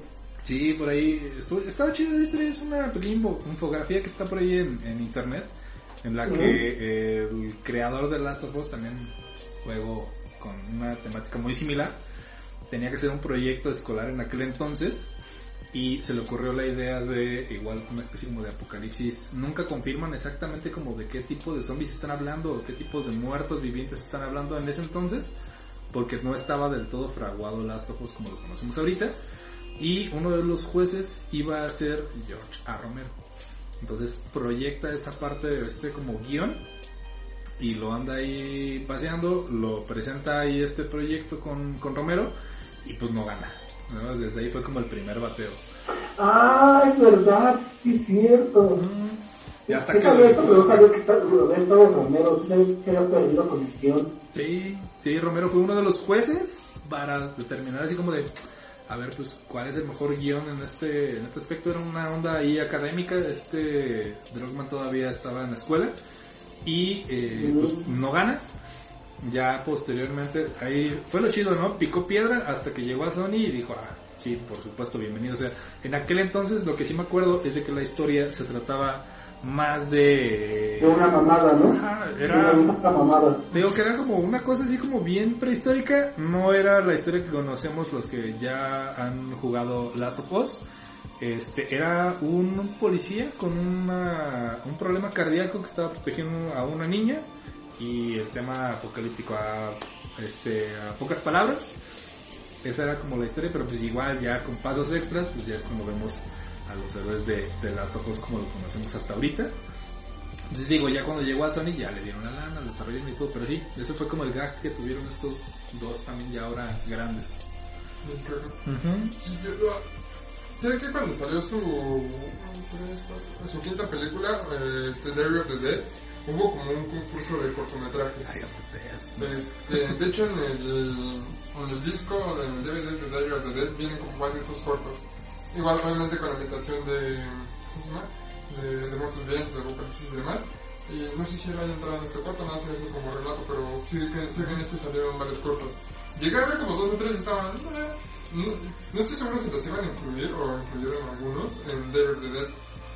Speaker 1: Sí, por ahí estuvo, estaba chido historia, es una pequeña info- infografía que está por ahí en, en internet, en la que el creador de Last of Us, también juego con una temática muy similar, tenía que ser un proyecto escolar en aquel entonces y se le ocurrió la idea de igual una especie como de apocalipsis. Nunca confirman exactamente como de qué tipo de zombies están hablando o qué tipos de muertos vivientes están hablando en ese entonces, porque no estaba del todo fraguado Last of Us como lo conocemos ahorita. Y uno de los jueces iba a ser George A. Romero. Entonces proyecta esa parte de este como guion y lo anda ahí paseando, lo presenta ahí este proyecto con, con Romero y pues no gana. ¿no? Desde ahí fue como el primer bateo.
Speaker 2: Ah, es verdad, sí es cierto.
Speaker 1: Y hasta que
Speaker 2: sabía
Speaker 1: lo-
Speaker 2: eso, pero no sabía que estaba- lo había estado Romero, que había perdido guion.
Speaker 1: Sí, sí, Romero fue uno de los jueces para determinar así como de, a ver, pues, cuál es el mejor guion en este, en este aspecto. Era una onda ahí académica, este Druckmann todavía estaba en la escuela y eh, pues no gana. Ya posteriormente, ahí fue lo chido, ¿no? Picó piedra hasta que llegó a Sony y dijo, ah, sí, por supuesto, bienvenido. O sea, en aquel entonces lo que sí me acuerdo es de que la historia se trataba más de...
Speaker 2: Era una mamada, ¿no?
Speaker 1: Ajá, era-
Speaker 2: una mamada.
Speaker 1: Digo que era como una cosa así como bien prehistórica, no era la historia que conocemos los que ya han jugado Last of Us. Este, era un policía con una, un problema cardíaco que estaba protegiendo a una niña y el tema apocalíptico a, este, a pocas palabras. Esa era como la historia, pero pues igual ya con pasos extras, pues ya es cuando vemos a los héroes de, de Last of Us como lo conocemos hasta ahorita. Entonces digo, ya cuando llegó a Sony ya le dieron la lana, el desarrollo y todo, pero sí, eso fue como el gag que tuvieron estos dos también ya ahora grandes.
Speaker 3: Que- ¿Sé que cuando salió su, su quinta película, eh, este Diary of the Dead, hubo como un concurso de cortometrajes? Este, de hecho, en el, en el disco, en el DVD de Diary of the Dead, vienen como varios de estos cortos. Igual, obviamente, con la imitación de. ¿Cómo se llama? De, de Muertos de Apocalipsis y demás. Y no sé si él haya entrado en este corto, no sé eso como relato, pero sí que, sé que en este salieron varios cortos. Llegué a ver como dos o tres y estaban. no, no estoy seguro si los iban a incluir o incluyeron algunos en Diary of the Dead.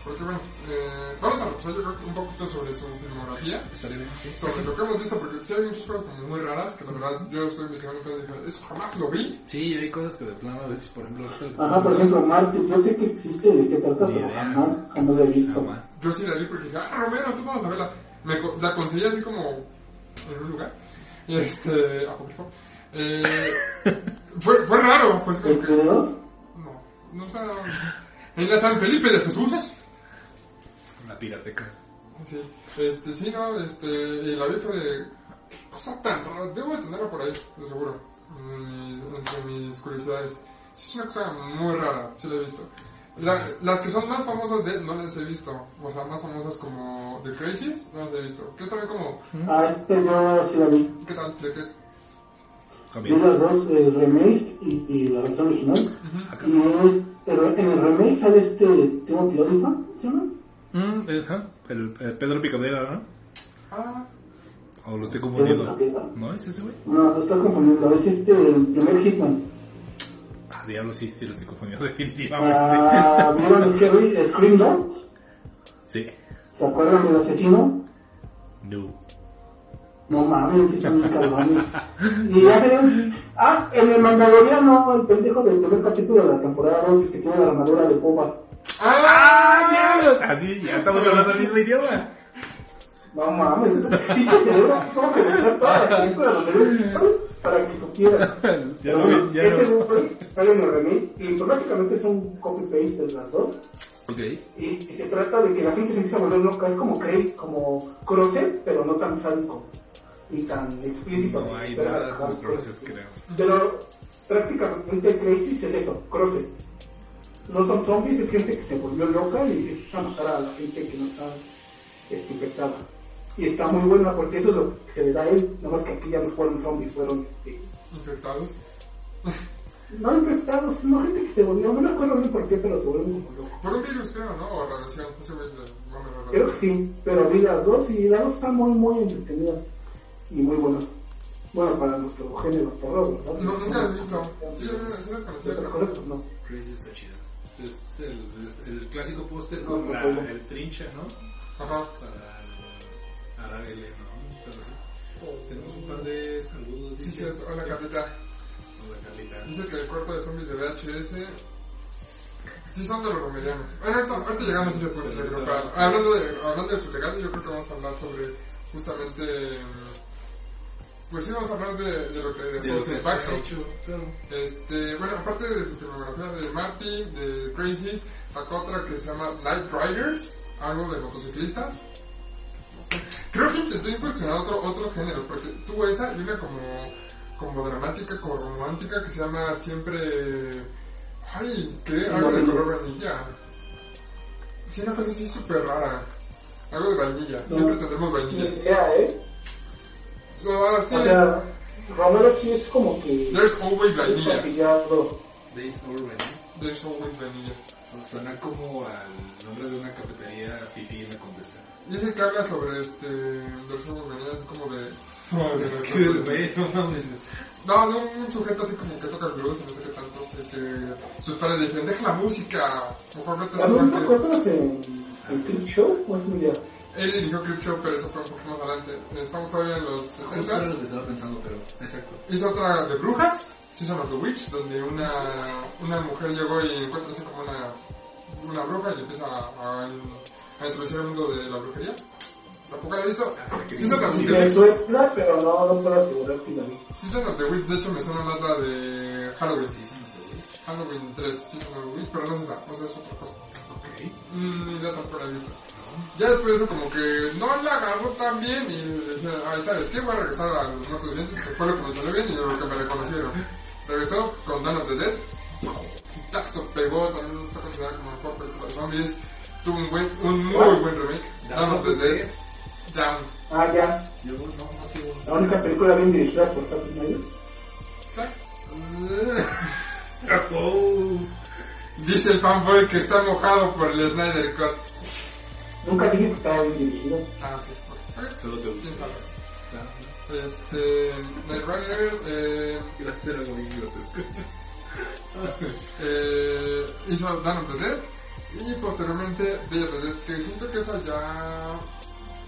Speaker 3: Porque bueno, eh, vamos a repasar yo creo que un poquito sobre su filmografía
Speaker 1: Estaría bien, sí.
Speaker 3: sobre lo que hemos visto, porque sí hay muchas cosas como muy raras, que la verdad yo estoy investigando y dije, eso jamás lo vi.
Speaker 1: Sí, hay cosas que de plano, por ejemplo,
Speaker 2: Ajá, por ejemplo, Marte, yo sé que existe de qué trata, pero jamás, jamás lo he visto.
Speaker 1: Jamás.
Speaker 3: Yo sí la vi porque dije, ah, Romero, tú vamos a verla. Me, co- la conseguí así como en un lugar. Y este, apócrifo. Eh, fue, fue raro, fue así como
Speaker 2: ¿El
Speaker 3: que, no, no sé, en la San Felipe de Jesús.
Speaker 1: Pirateca.
Speaker 3: Sí, este, sí, no, este, y la vi fue de, qué cosa tan rara, debo de tenerla por ahí, de seguro, en mis, entre mis curiosidades. Sí, es una cosa muy rara, sí la he visto. La- las que son más famosas de no las he visto, o sea, más famosas como The Crazies, no las he visto. Que es también como,
Speaker 2: Ah, este yo sí la vi.
Speaker 3: ¿qué tal? ¿De qué es?
Speaker 2: Vi las dos, el remake y, y la versión original.
Speaker 1: Acá.
Speaker 2: Y es, el- en el remake sale este Timothy Olyphant, ¿se llama?
Speaker 1: Mm, ajá, el, el Pedro Picadera, ¿no?
Speaker 3: Ah,
Speaker 1: O lo estoy confundiendo. ¿No es ese güey?
Speaker 2: No, lo estás confundiendo, es este, el primer Hitman.
Speaker 1: Ah, diablo, sí, sí lo estoy confundiendo definitivamente.
Speaker 2: Ah, ¿Vieron Scary- Scream Notes?
Speaker 1: Sí.
Speaker 2: ¿Se acuerdan del asesino?
Speaker 1: No.
Speaker 2: No mames, cabrones. Y ya ven, ah, en el Mandaloriano, el pendejo del primer capítulo de la temporada 2 que tiene la armadura de Boba.
Speaker 3: ¡Ah!
Speaker 1: diablos! Así, ya estamos hablando el mismo idioma.
Speaker 2: No mames, pinche cerebro, como que me toda la película donde lo para que supiera.
Speaker 1: Ya lo vi, ya
Speaker 2: en el remake y pues básicamente es un copy-paste de las dos.
Speaker 1: Ok.
Speaker 2: Y, y se trata de que la gente se empieza a volver loca, es como Crazy, como Crosset, pero no tan sádico y tan explícito.
Speaker 1: No hay nada de Crosset, creo.
Speaker 2: Pero prácticamente Crazy es eso, Crosset. No son zombies, es gente que se volvió loca y empieza a matar a la gente que no está este, infectada. Y está muy buena porque eso es lo que se le da a él, nada más que aquí ya no fueron zombies, fueron este,
Speaker 3: Infectados.
Speaker 2: no infectados, sino gente que se volvió, no me acuerdo bien por qué, pero se volvieron como locos.
Speaker 3: Por un virus, creo, ¿no? O radiación. La
Speaker 2: Creo que sí, pero vi las dos y las dos están muy, muy entretenidas y muy buenas. Bueno, para nuestro género terror, ¿verdad?
Speaker 3: No, nunca las he visto. Sí, sí las conocía, pero
Speaker 2: no.
Speaker 1: Crazy está chido. Es el, es el clásico póster con
Speaker 2: no
Speaker 1: el trinche, ¿no?
Speaker 3: Ajá.
Speaker 1: Para arar el heno, ¿no? Pero sí. Tenemos un par de saludos.
Speaker 3: Sí,
Speaker 1: dice-
Speaker 3: cierto. Hola, Carlita.
Speaker 1: Hola, Carlita.
Speaker 3: Dice que el cuarto de zombies de VHS sí son de los romerianos. Bueno, ahorita, ahorita llegamos a ese punto. hablando, de, hablando de su legado, yo creo que vamos a hablar sobre justamente. Pues sí, vamos a hablar de, de lo que
Speaker 1: De lo que se
Speaker 3: impacto.
Speaker 1: ha hecho, claro.
Speaker 3: Este, bueno, aparte de su filmografía de Marty, de Crazy, sacó otra que se llama Night Riders, algo de motociclistas. Creo que intentó incursionar otro, otros géneros, porque tuvo esa y una como, como dramática, como romántica, que se llama siempre... Ay, ¿qué? Algo de color vainilla. Sí, una cosa así súper rara. Algo de vainilla.
Speaker 2: No.
Speaker 3: Siempre tendremos
Speaker 2: Ni
Speaker 3: vainilla.
Speaker 2: ¿eh?
Speaker 3: No, ahora sí.
Speaker 2: O sea, Romero sí es como que...
Speaker 3: There's always
Speaker 2: es
Speaker 3: vainilla.
Speaker 2: patillado.
Speaker 1: Days Over, ¿no?
Speaker 3: There's always vainilla.
Speaker 1: Suena como al nombre de una cafetería fifi en la Condesa.
Speaker 3: Dice que habla sobre este. Venidas como de.
Speaker 1: Es que, güey, no
Speaker 3: de un sujeto así como que toca el blues y no sé qué tanto. de que sus padres le dicen: Deja la música, mejor vete a
Speaker 2: ¿También
Speaker 3: hacer
Speaker 2: te
Speaker 3: que-".
Speaker 2: acuerdas en el Clip Show? ¿O es muy?
Speaker 3: Él dirigió Clip Show, pero eso fue un poco más adelante. Estamos todavía en los
Speaker 1: Justo era
Speaker 3: 70
Speaker 1: lo que estaba pensando, pero exacto.
Speaker 3: Hizo otra de brujas, Season of the Witch, donde una, una mujer llegó y encuentra así como una, una bruja y le empieza a, a, a introducir el mundo de la brujería. ¿Tampoco la he visto? Season of the
Speaker 2: Me
Speaker 3: Witch.
Speaker 2: suena, pero no, no puedo asegurar si la vi.
Speaker 3: Season of the Witch, de hecho me suena más la de Halloween.
Speaker 1: Sí, sí, sí.
Speaker 3: Halloween 3, Season of the Witch, pero no es esa, o sea, es otra cosa.
Speaker 1: Ok.
Speaker 3: Mm, idea tampoco la he visto. Ya después de eso como que no la agarró tan bien y dije, ay, ¿sabes qué? Voy a regresar a los muertos vivientes, que fue lo que me salió bien y lo que me reconocieron. Regresó con Dawn of the Dead, taxo pegó, también está considerada como mejor película de zombies, tuvo un, buen, un muy buen remake, Dawn of the Dead, Down.
Speaker 2: Ah, ya.
Speaker 1: Yo no, no sé.
Speaker 2: La única película bien dirigida por Zack Snyder.
Speaker 3: Dice el fanboy que está mojado por el Snyder Cut.
Speaker 2: Nunca dije que estaba bien dirigida.
Speaker 3: Ah, ok.
Speaker 1: Solo te.
Speaker 3: Este, Night Riders, eh,
Speaker 1: Iba a bien grotesco.
Speaker 3: eh, hizo Dawn of the Dead y posteriormente Day of the Dead, que siento que esa ya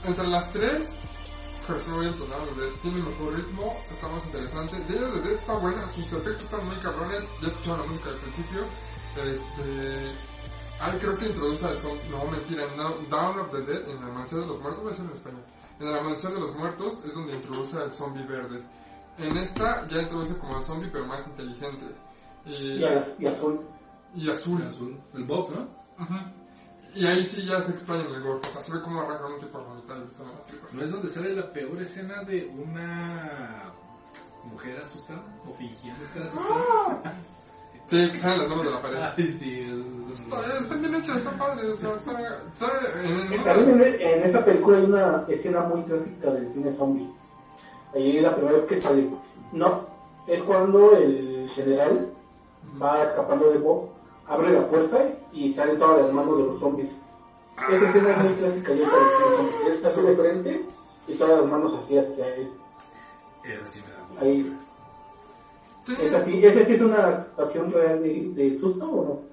Speaker 3: entre las tres of the Dead tiene mejor ritmo, está más interesante. Day of the Dead está buena, sus efectos están muy cabrones, ya escucharon la música al principio. Este, ay, creo que introduce el son, no mentira, en Dawn of the Dead, en el Amanecer de los Muertos, voy a decir en español. En el Amanecer de los Muertos es donde introduce al zombie verde. En esta ya introduce como el zombie pero más inteligente. Y,
Speaker 2: Y, a- y azul.
Speaker 3: y azul.
Speaker 1: Azul. El Bob, ¿no?
Speaker 3: Ujú. Y ahí sí ya se explaña en el gore. O sea, se ve como arranca un tipo la mitad.
Speaker 1: ¿No es donde sale la peor escena de una mujer asustada? ¿O fingiendo estar asustada?
Speaker 3: Sí, que salen las manos de la pared.
Speaker 1: Ay, sí. es- es-
Speaker 3: Está, está bien hecha, está padre. O sea, está, está en el
Speaker 2: Y También en, película hay una escena muy clásica del cine zombie. Ahí la primera vez que sale. No, es cuando el general va escapando de Bob, abre la puerta y salen todas las manos de los zombies. Esa escena es muy clásica zombie. Él está así de frente y todas las manos así hacia él.
Speaker 1: Esa sí me da mucho
Speaker 2: Ahí.
Speaker 3: Sí,
Speaker 2: ¿Esa sí, ¿Esa sí es una actuación real de, de susto o no?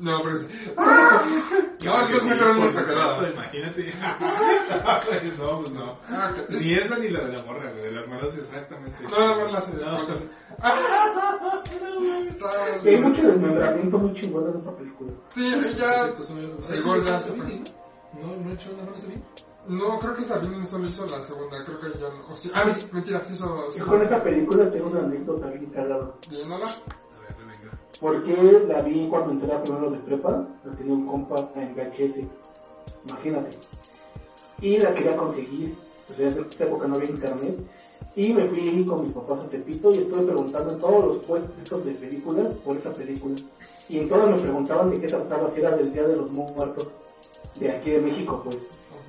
Speaker 3: No, pero es... ¡Ah! No, quedaron
Speaker 1: Por
Speaker 3: una sacada.
Speaker 1: supuesto, Imagínate. no, pues no.
Speaker 3: Ah.
Speaker 1: Ni esa ni la de la morra, güey. De las manos exactamente.
Speaker 3: No, nada más.
Speaker 1: No.
Speaker 3: ¡Ah! Está...
Speaker 2: Hay mucho desmembramiento muy chingón en esa película.
Speaker 3: Sí.
Speaker 1: Entonces, no,
Speaker 3: Se
Speaker 1: sí,
Speaker 3: gorda,
Speaker 1: no, ¿no? ¿No, no he hecho una mano Sabine?
Speaker 3: No, creo que Sabine solo hizo la segunda, creo que ya no... o ah, sí, mentira, sí hizo...
Speaker 2: Y con esa película tengo una anécdota bien cagada.
Speaker 3: Llenala.
Speaker 1: A ver, venga.
Speaker 2: Porque la vi cuando entré a primero de prepa, la tenía un compa en VHS. Imagínate. Y la quería conseguir. O sea, en esa época no había internet. Y me fui con mis papás a Tepito y estuve preguntando en todos los puestos de películas por esa película. Y en todas me preguntaban de qué trataba, si era del Día de los Muertos, de aquí de México, pues.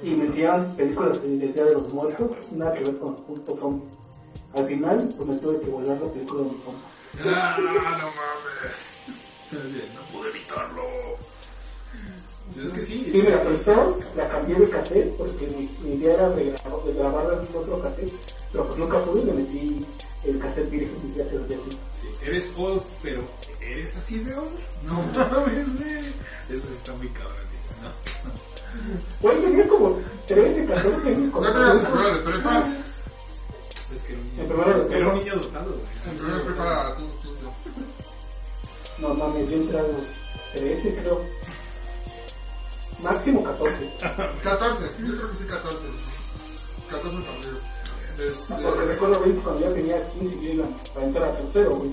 Speaker 2: Y me decían películas del Día de los Muertos, nada que ver con los zombies. Al final, pues me tuve que volar la película de mi compa.
Speaker 1: ¡Ah, no mames! No pude evitarlo. Es que sí.
Speaker 2: Sí, me la prestó, la cambié de cassette porque mi, mi idea era de, grabar- de grabarla en otro cassette, pero pues nunca pude y le metí el cassette virgen y ya se lo así.
Speaker 1: Sí, Eres old, pero ¿eres así de old? No mames, güey. Eso está muy cabrón, dice, ¿no?
Speaker 2: Güey, tenía como 13, 14 años
Speaker 3: ¿No
Speaker 2: eso.
Speaker 3: el primero de prepa?
Speaker 1: Es que era un niño. Dotado, güey.
Speaker 3: El primero de prepa era 15.
Speaker 2: No mames, yo entré a los 13 creo. Máximo 14.
Speaker 3: 14, yo creo que sí 14. 14 también. Este...
Speaker 2: Porque recuerdo bien que cuando ya tenía 15 yo iba para entrar a tercero, güey.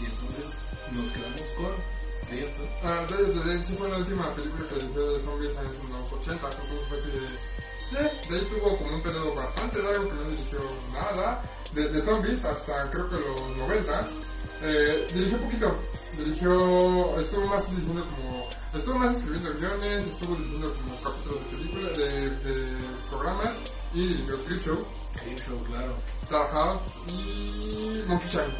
Speaker 1: Y entonces nos quedamos con of the
Speaker 3: Ah, Dead sí fue la última película que dirigió de zombies en los 80, entonces fue así de... De ahí tuvo como un periodo bastante largo que no dirigió nada de, de zombies hasta creo que los 90. Eh, dirigió poquito, dirigió, estuvo más dirigiendo como, estuvo más escribiendo guiones, estuvo dirigiendo como capítulos de películas, de, de programas y dirigió Creep Show,
Speaker 1: Creep Show, claro.
Speaker 3: Dark House y Monkey acuerdo.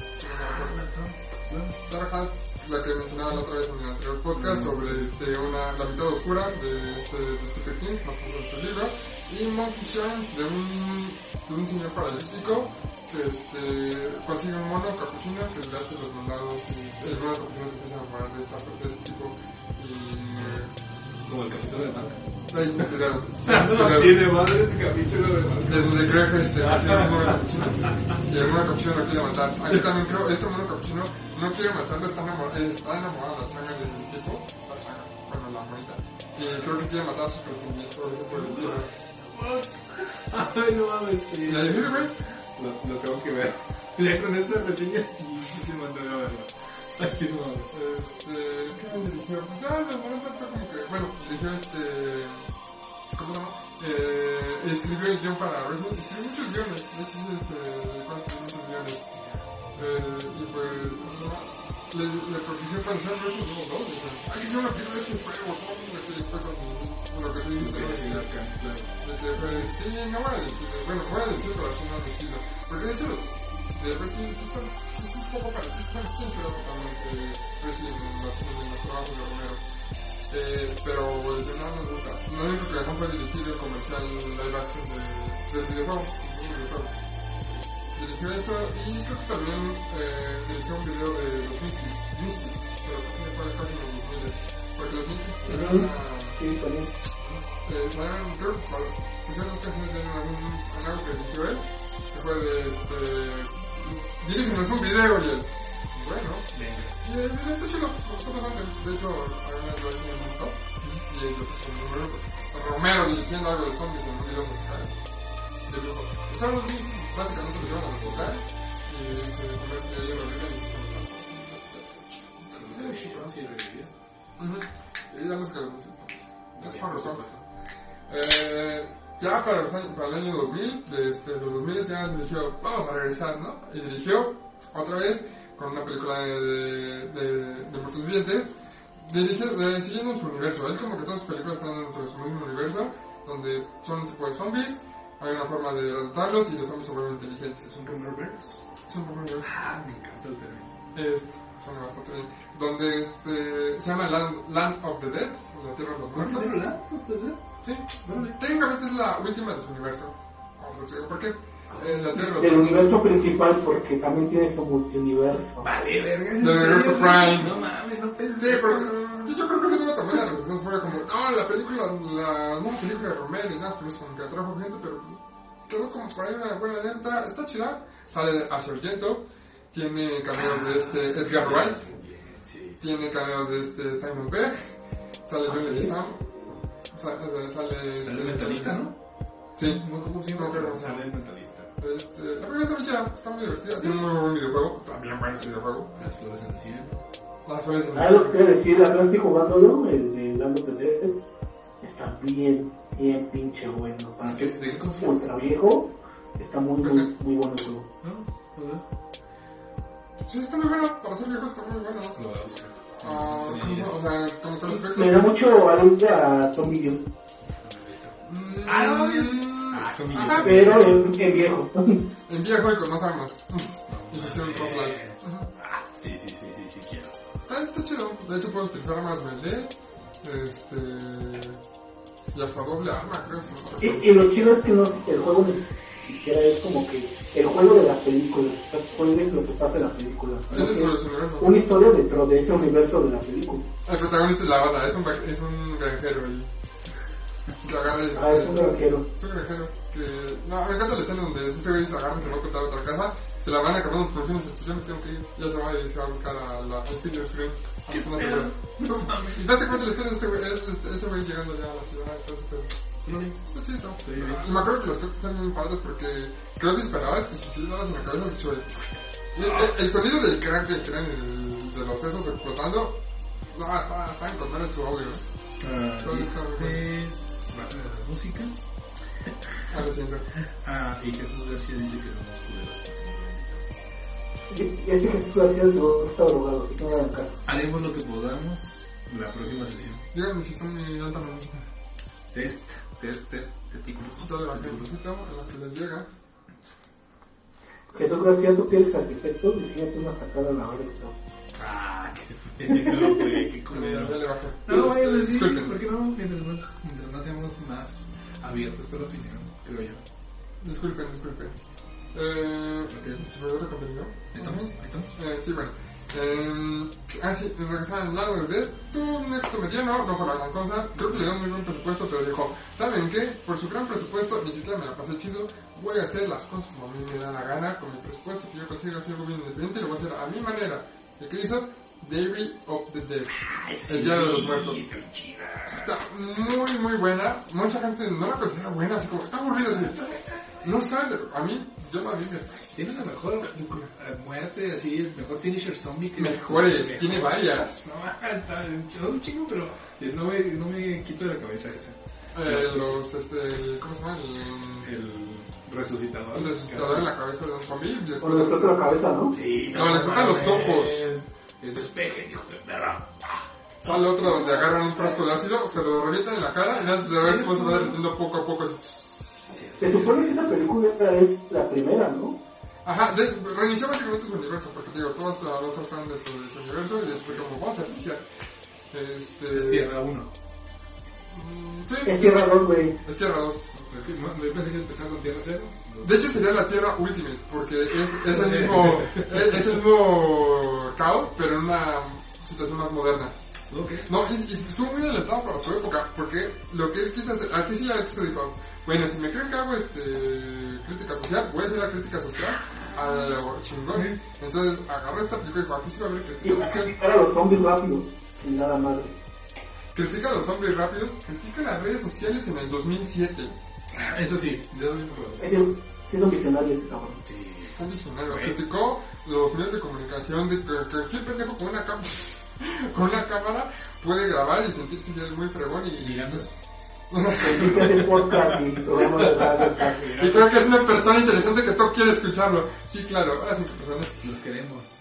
Speaker 3: Dark House, la que mencionaba la otra vez en el anterior podcast sobre este, una, la mitad oscura de, este, de Stephen King, basado en su libro, y Monkey Shines de un, de un señor paralítico que este, consigue un mono capuchino que le hace los mandados y el mono capuchino se empieza a enamorar de, esta, de este tipo y
Speaker 1: Como el capítulo de.
Speaker 3: Ahí inspirado.
Speaker 1: No tiene madre ese capítulo de
Speaker 3: de donde Greg este, mono capuchino y el mono capuchino lo quiere matar. Aquí también creo, este mono capuchino no quiere matarlo, está enamorado, está enamorado de la changa del tipo, la changa, bueno, la monita, y creo que quiere matar a sus pretendientes, por el.
Speaker 1: Ay, no mames, sí.
Speaker 3: Ahí dice, güey,
Speaker 1: Lo, lo tengo que ver. Ya con esta reseña sí, No
Speaker 3: este, ¿qué me dirigió? Pues que, bueno, este, ¿cómo llama? Eh, escribió el guion para Resident escribió muchos guiones, este es muchos guiones. Y pues, le, le para hacer Resident Evil 2, dice, hay que hacer una película de este juego, ¿cómo me que fue lo que te dije?
Speaker 1: Sí,
Speaker 3: ¿no? no voy a decir, bueno, voy a decir, pero así no decirlo. Porque de hecho, de Resident está un poco parecido, inspirado totalmente Resident en los, en los trabajos de Romero. Eh, pero el que más nos gusta, no digo que no fue dirigido el comercial live action de, del videojuego, del videojuego. Dirigió eso y creo que también eh, dirigió un video de los Misfits, Misfits, pero creo que fue casi en los 2000 porque los Misfits eran una
Speaker 2: Sí, también.
Speaker 3: eh, saben, creo que para- pusieron dos canciones de algún, algo que dirigió él, que fue de este, dirígenos un video y él, bueno,
Speaker 1: Venga.
Speaker 3: y el video está chido, me gustó bastante, de hecho, a mí me lo hice un montón, y ellos es como Romero, Romero dirigiendo algo de zombies en un video musical, los Beatles básicamente los llevan a tocar, y se en lo viven y se. Ujú. Y la música de música. Es. Eh, ya para, para el año 2000, de este, los 2000 ya dirigió, vamos a regresar, ¿no? Y dirigió otra vez con una película de, de, de, de muertos vivientes, dirigió, eh, siguiendo en su universo. Él como que todas sus películas están dentro de su mismo universo, donde son un tipo de zombies, hay una forma de tratarlos y los zombies se vuelven inteligentes.
Speaker 1: ¿Es un rumor verse?
Speaker 3: Son universos.
Speaker 1: Ah, me encanta el término.
Speaker 3: Este, suena bastante bien. Donde este, se llama Land, Land of the Dead, la Tierra de los Muertos. Sí, técnicamente es la última de su universo. Vamos a decir, ¿por qué? Eh,
Speaker 2: Del
Speaker 3: Muertos.
Speaker 2: universo principal porque también tiene su multiuniverso.
Speaker 1: Vale, verga. ¿es en
Speaker 3: Del
Speaker 1: serio,
Speaker 3: universo? Prime.
Speaker 1: No mames. no pensé.
Speaker 3: Sí, pero mm, yo creo que no tuvo también la recepción fue como, no, la película, la nueva película de Romero y nada, pero es como que atrajo gente, pero quedó como por ahí una buena lenta, está chida, sale a Argento, tiene cameos de este Edgar Wright, tiene cameos de este Simon Pegg, sale John Leguizamo, sale, sale,
Speaker 1: Sale el mentalista, ¿no?
Speaker 3: Sí,
Speaker 1: No, ¿cómo se
Speaker 3: No,
Speaker 1: llama?
Speaker 3: creo que
Speaker 1: Sale el mentalista.
Speaker 3: este, la película está muy chida, está muy divertida, tiene un muy buen videojuego, también bueno ese videojuego,
Speaker 1: Las flores en el cielo.
Speaker 3: las flores en el
Speaker 2: Ah, lo que
Speaker 3: cielo.
Speaker 2: a decir, apenas estoy jugándolo, el de Dándote Dead. Está bien, bien pinche bueno. Para
Speaker 1: ¿Qué-
Speaker 2: ser
Speaker 1: ¿De qué confías?
Speaker 2: ultra viejo, está muy, muy, bueno el juego.
Speaker 1: ¿No? ¿Verdad?
Speaker 3: Sí, está muy bueno, para ser viejo está muy bueno.
Speaker 1: Lo voy a buscar.
Speaker 3: Ah, o
Speaker 2: Me da mucho algo a
Speaker 3: Mm,
Speaker 1: Ah, no mames. Ah, son
Speaker 3: Ajá,
Speaker 2: pero en, en viejo.
Speaker 3: En viejo y con más armas.
Speaker 1: No,
Speaker 3: Y se hicieron roguelike.
Speaker 1: Ah, sí, sí, sí, sí, sí, quiero.
Speaker 3: Está, está chido. De hecho, puedes utilizar armas melee. Este. Y hasta doble arma, creo.
Speaker 2: Y, y lo chido es que no, el juego ni siquiera es como que el juego de la película, juegues lo que pasa en la película.
Speaker 3: Es
Speaker 2: sino que
Speaker 3: dentro de
Speaker 2: es
Speaker 3: su universo.
Speaker 2: una historia dentro de ese universo de la película.
Speaker 3: El protagonista es la banda, es un, es un granjero ahí. Que agarra este-
Speaker 2: Ah, es un granjero.
Speaker 3: Es un granjero que... No, me encanta la escena donde ese güey se agarra y se va a contar a otra casa, se la van acabando las producciones, pues yo me tengo que ir, ya se va y se va a buscar a la al Peter Screen, a la zona segura.
Speaker 1: No mames.
Speaker 3: Y básicamente la historia de ese güey, es ese güey llegando ya a la ciudad y todo ese pedo. Está chido.
Speaker 1: Sí.
Speaker 3: Y me acuerdo que los efectos están muy padres porque creo que disparabas y si sí dabas en la cabeza se escuchó el... El, el sonido del crack del tren y de los sesos explotando, no, está, está en en su audio, ¿no?
Speaker 1: Ah,
Speaker 3: Todo está muy
Speaker 1: dice... la música.
Speaker 3: Ah.
Speaker 1: Ah, y Jesús García dice que somos culeros.
Speaker 2: Y- Ese Jesús García está drogado, así que no hagan caso.
Speaker 1: Haremos lo que podamos la próxima sesión.
Speaker 3: Díganme si están muy alta la música.
Speaker 1: Test, test, test, testículos.
Speaker 3: Sale la la que les llega.
Speaker 2: Jesús García, tú tienes arquitecto, diseñate una sacada a la verga.
Speaker 1: Ah, qué feo, güey, qué culero. No, vayan a decir. ¿por qué no? Mientras más, mientras más seamos más abiertos a la opinión, creo yo.
Speaker 3: Disculpen, disculpen. Eh, ¿Distribuidor de contenido?
Speaker 1: ¿Estamos? ¿Estamos?
Speaker 3: Eh, sí, bueno. Eh, ah, sí, regresaba al lado de. Tuvo un éxito mediano, no fue la gran cosa. Creo que le dio muy buen presupuesto, pero dijo: ¿Saben qué? Por su gran presupuesto, ni siquiera me la pasé chido. Voy a hacer las cosas como a mí me da la gana, con mi presupuesto que yo consiga hacer algo bien independiente, y lo voy a hacer a mi manera. ¿Y qué hizo? Diary of the Dead. El Día de los Muertos. Está muy, muy buena. Mucha gente no la considera buena, así como está aburrida. Así. No sabe, a mí, yo la vi me.
Speaker 1: Tienes la mejor eh, muerte, así, el mejor finisher zombie que
Speaker 3: Mejores, tiene varias.
Speaker 1: No, está un chingo, pero no me, no me quito de la cabeza esa.
Speaker 3: Eh, los, este, el- ¿cómo se llama? El,
Speaker 1: El resucitador.
Speaker 3: el resucitador en la cabeza de un zombie.
Speaker 2: O le toca la cabeza, ¿no?
Speaker 1: Sí,
Speaker 3: No, le cortan los ojos.
Speaker 1: El despeje, hijo de perra.
Speaker 3: Sale otro donde agarran un frasco de ácido, se lo revientan en la cara y ya se cómo se va derritiendo poco a poco.
Speaker 2: Se supone que esa película es la primera, ¿no?
Speaker 3: Ajá, de, reinició básicamente su universo, porque digo, todos a otros están dentro de su universo y después como vamos a iniciar. Este...
Speaker 1: Es Tierra 1.
Speaker 3: Mm, Sí,
Speaker 2: Es Tierra 2, güey.
Speaker 3: es Tierra 2.
Speaker 1: Es que no- Yo pensé que empezaba con Tierra 0.
Speaker 3: De hecho sería la Tierra Ultimate, porque es, es el mismo es, es el mismo caos, pero en una situación más moderna.
Speaker 1: Ok.
Speaker 3: No, y, y estuvo muy adelantado para su época, porque lo que él quiso hacer, aquí sí ya se dijo, bueno, si me creen que hago este crítica social, voy a hacer la crítica social a lo chingón. Entonces agarró esta película y dijo, aquí sí va a haber crítica social.
Speaker 2: criticar a los zombies rápido, sin nada madre.
Speaker 3: Critica a los zombies rápidos, critica las redes sociales en el 2007.
Speaker 1: Ah, Eso sí, yo.
Speaker 2: Es el, sí es un visionario ese cabrón.
Speaker 1: Sí.
Speaker 3: Fue un visionario. Criticó los medios de comunicación de que cualquier pendejo con una cámara con una cámara puede grabar y sentirse ya muy fregón y,
Speaker 1: Mirando.
Speaker 2: Y
Speaker 3: creo que es una persona interesante que todo quiere escucharlo. Sí, claro, ahora sí, personas.
Speaker 1: Los queremos.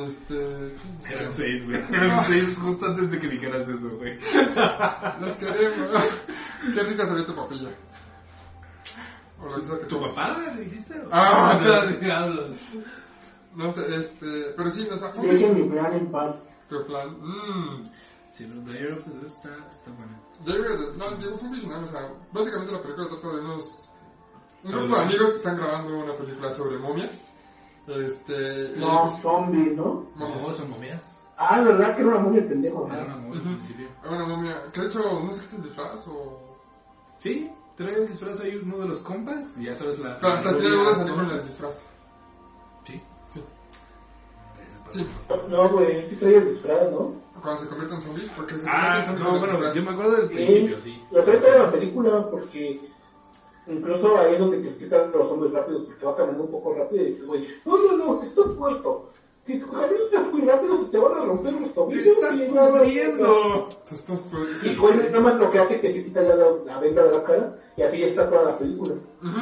Speaker 3: Este.
Speaker 1: Eran seis, güey. Eran seis justo antes de que dijeras eso, güey.
Speaker 3: Los queremos. Qué rica se ve tu papilla.
Speaker 1: ¿Tu
Speaker 3: tú-
Speaker 1: papá le dijiste?
Speaker 3: Ah,
Speaker 1: no. ¿De qué hablas?
Speaker 3: No sé, este. Pero sí, o sea, fue
Speaker 2: Dejen mi plan en paz.
Speaker 3: tu plan. Mmm.
Speaker 1: Sí, pero The of the Dead está, está buena.
Speaker 3: David, no, digo, fue un visionario, o sea, básicamente la película trata de unos... Un grupo de amigos que están grabando una película sobre momias. Este...
Speaker 2: No, zombies, ¿no?
Speaker 1: No, son momias.
Speaker 2: Ah, ¿verdad que era una momia pendejo?
Speaker 1: Era una momia al principio.
Speaker 3: Era una momia, que de hecho, no sé qué te disfraz o...
Speaker 1: Sí, trae el disfraz ahí uno de los compas. Y ya sabes la.
Speaker 3: Pero hasta no con
Speaker 1: tonta.
Speaker 3: el disfraz.
Speaker 1: Sí.
Speaker 3: Sí. Sí.
Speaker 2: No, güey, sí traía el disfraz, ¿no?
Speaker 3: Cuando se convierte en zombie, porque se convierte en
Speaker 1: Ah,
Speaker 3: zombie
Speaker 1: no,
Speaker 3: con el
Speaker 1: bueno, yo me acuerdo del
Speaker 2: Sí.
Speaker 1: principio, sí.
Speaker 2: Lo trae toda la película porque incluso ahí es donde te quitan los hombres rápidos porque va caminando un poco rápido y dices, güey, no, no, no, estás muerto. Si tu caminas muy rápido se te van a romper los
Speaker 1: ¡Te
Speaker 2: tobillos.
Speaker 1: estás
Speaker 2: y!
Speaker 3: Te estás por-
Speaker 2: Y
Speaker 3: sí.
Speaker 2: güey, nada más lo que hace es que se quita ya la, la venda de la cara y así ya está toda la película.
Speaker 3: Ujú.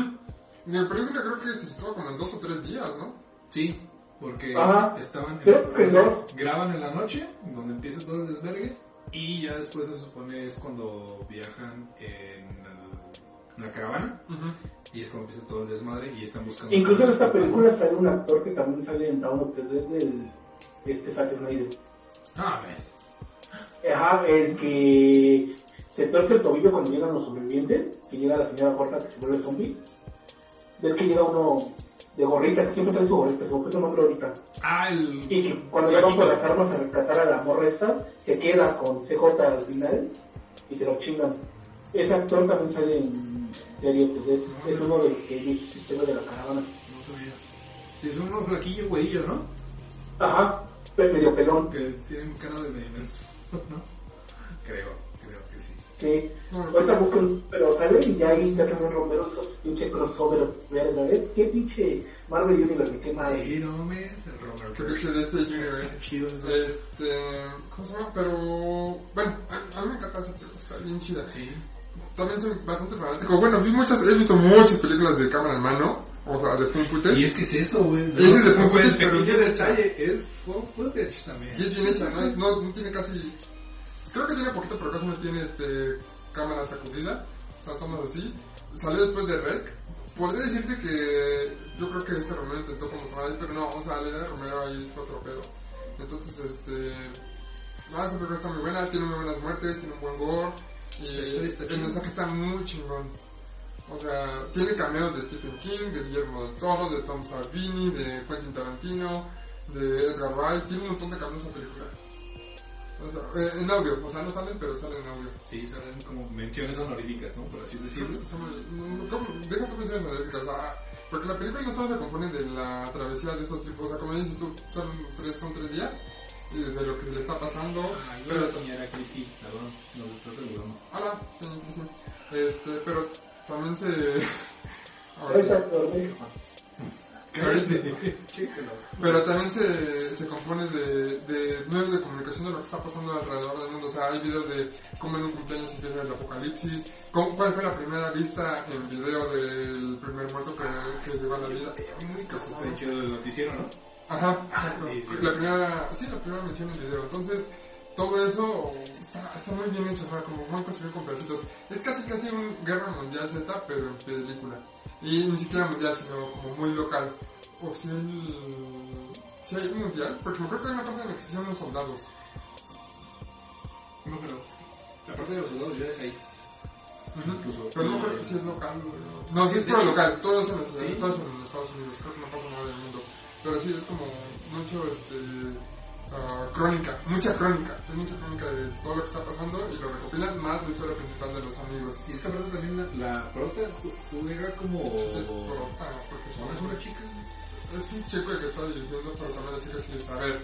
Speaker 3: La película creo que se sitúa como en dos o tres días, ¿no?
Speaker 1: Sí, porque
Speaker 2: Ajá.
Speaker 1: estaban
Speaker 2: Creo que no.
Speaker 1: graban en la noche, donde empieza todo el desvergue, y ya después se supone es cuando viajan en el- la caravana, y es cuando empieza todo el desmadre, y están buscando...
Speaker 2: Incluso en esta película sale un actor que también sale en Down of the Dead del este Zack Snyder.
Speaker 1: Ah, ves.
Speaker 2: Ajá, el que se torce el tobillo cuando llegan los sobrevivientes, que llega la señora corta que se vuelve zombie. Ves que llega uno de gorrita, que siempre trae su gorrita, se me fue su nombre ahorita.
Speaker 1: Ah, el...
Speaker 2: Y que cuando van por las armas a rescatar a la morra esta, se queda con CJ al final y se lo chingan. Ese actor también sale en the Dead, es uno de los que hizo el sistema de la caravana.
Speaker 1: No sabía. Sí, es uno flaquillo, güeyillo, ¿no?
Speaker 2: Ajá, pe- medio pelón.
Speaker 1: Que tienen cara de memes, ¿no? Creo, creo que sí.
Speaker 2: Sí. Ahorita buscan, pero sale y ya ahí ya también Romero pinche crossover, verga, ¿eh? ¿Qué pinche Marvel Universe? ¿Qué madre?
Speaker 1: Sí, no mames, el Romero.
Speaker 3: Creo que es de ese universe.
Speaker 1: Chido eso.
Speaker 3: Este. ¿Cómo se llama? Pero. Bueno, a, a mí me encanta esa película, está bien chida.
Speaker 1: Sí.
Speaker 3: También soy bastante fanático. Bueno, vi muchas, he visto muchas películas de cámara en mano, o sea, de film footage.
Speaker 1: Y es que es eso, güey.
Speaker 3: Ese de
Speaker 1: No,
Speaker 3: footage,
Speaker 1: el
Speaker 3: pero
Speaker 1: pequeño
Speaker 3: bien
Speaker 1: detalle es found footage también.
Speaker 3: Sí, es bien hecha, ¿no? No, no tiene casi... Creo que tiene poquito, pero casi no tiene este cámara sacudida. O sea, tomas así. Salió después de Rec. Podría decirse que yo creo que este Romero intentó como tomar ahí, pero no, o sea, la idea de Romero ahí fue otro pedo. Entonces, este... No, esa película está muy buena, tiene muy buenas muertes, tiene un buen gore. Y el mensaje está muy chingón. O sea, tiene cameos de Stephen King, de Guillermo del Toro, de Tom Savini, de Quentin Tarantino, de Edgar Wright, tiene un montón de cameos en la película. O sea, eh, en audio, o sea, no salen, pero salen en audio.
Speaker 1: Sí, salen como menciones honoríficas, ¿no? Por así decirlo.
Speaker 3: Deja tu menciones honoríficas, ah, porque la película no solo se compone de la travesía de esos tipos, o sea, como dices tú, son tres, son tres días, de lo que se le está pasando,
Speaker 1: Ay,
Speaker 3: pero
Speaker 1: señora Cristi, perdón, nos estás saludando.
Speaker 3: Hola, sí. Este, pero también se...
Speaker 2: Ahorita.
Speaker 3: Pero también se, se compone de, de medios de comunicación de lo que está pasando alrededor del mundo. O sea, hay videos de cómo en un cumpleaños empieza el apocalipsis, cómo, cuál fue la primera vista en video del primer muerto que, que llegó a la vida.
Speaker 1: Muy cosa está chido del noticiero, ¿no?
Speaker 3: Ajá,
Speaker 1: Ah,
Speaker 3: exacto.
Speaker 1: sí, sí.
Speaker 3: la primera, sí, la primera mención en video. Entonces, todo eso está, está muy bien hecho, o sea, como muy construido con pedacitos. Es casi casi un guerra mundial Z, pero en película. Y ni siquiera mundial, sino como muy local. O si hay, si hay mundial, porque me acuerdo que hay una parte en la que se llaman los soldados.
Speaker 1: No, pero la parte de los soldados ya es ahí. Incluso.
Speaker 3: Pero no creo que si es local. No, sí es
Speaker 1: hecho-
Speaker 3: local, todos en, los,
Speaker 1: ¿Sí?
Speaker 3: todos en Estados Unidos, creo que no pasa nada en el mundo. Pero sí, es como mucho, este, ah, crónica, mucha crónica, hay mucha crónica de todo lo que está pasando y lo recopilan más la historia principal de los amigos.
Speaker 1: Y es que aparte también la, la prota ju- juega como...
Speaker 3: Sí, ah, porque
Speaker 1: ¿No es
Speaker 3: son,
Speaker 1: una chica?
Speaker 3: es un chico el que está dirigiendo, pero también la chica es que a ver,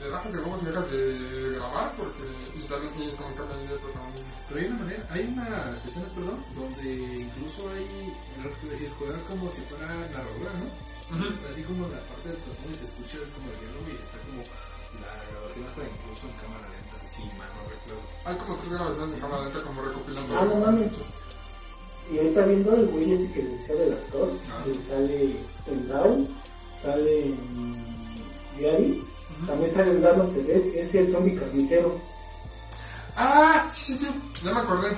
Speaker 3: le bajas de huevos y dejas de grabar porque, y también, y como me de protagonismo.
Speaker 1: Pero hay una manera, hay unas escenas, perdón, donde incluso hay, no quiero decir, juegan como si fuera narradora, ¿no? Está así como en la parte corazón y se escucha como el diálogo y está como la grabación hasta incluso en cámara lenta, sí, mano, recuerdo.
Speaker 3: Hay como tres grabaciones de cámara lenta como recopilando.
Speaker 2: Ah, no mames. Y ahí está viendo el güey ese que decía del actor,
Speaker 1: Ah.
Speaker 2: que sale en Down, sale en Gary, también sale en Down ese es el zombie carnicero.
Speaker 3: Ah, sí, sí, sí, ya me acordé.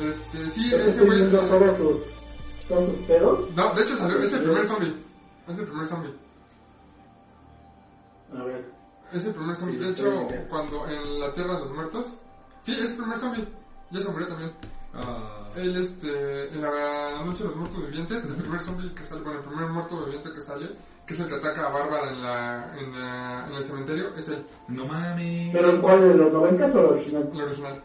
Speaker 3: Este, sí, ese
Speaker 2: estoy
Speaker 3: güey.
Speaker 2: viendo
Speaker 3: eh,
Speaker 2: todos sus, todos sus pedos.
Speaker 3: No, de hecho salió, es el primer zombie. Es el primer zombie.
Speaker 2: A ver,
Speaker 3: Es el primer zombie.
Speaker 2: Sí,
Speaker 3: De hecho, cuando en la Tierra de los Muertos. Sí, es el primer zombie. Ya se murió también.
Speaker 1: Ah,
Speaker 3: Él, este, en la Noche de los Muertos Vivientes, el primer zombie que sale, bueno, el primer muerto viviente que sale, que es el que ataca a Bárbara en, la, en, la, en el cementerio, es el,
Speaker 1: no mames.
Speaker 2: ¿Pero en cuál? ¿De los 90 o el original?
Speaker 3: el original.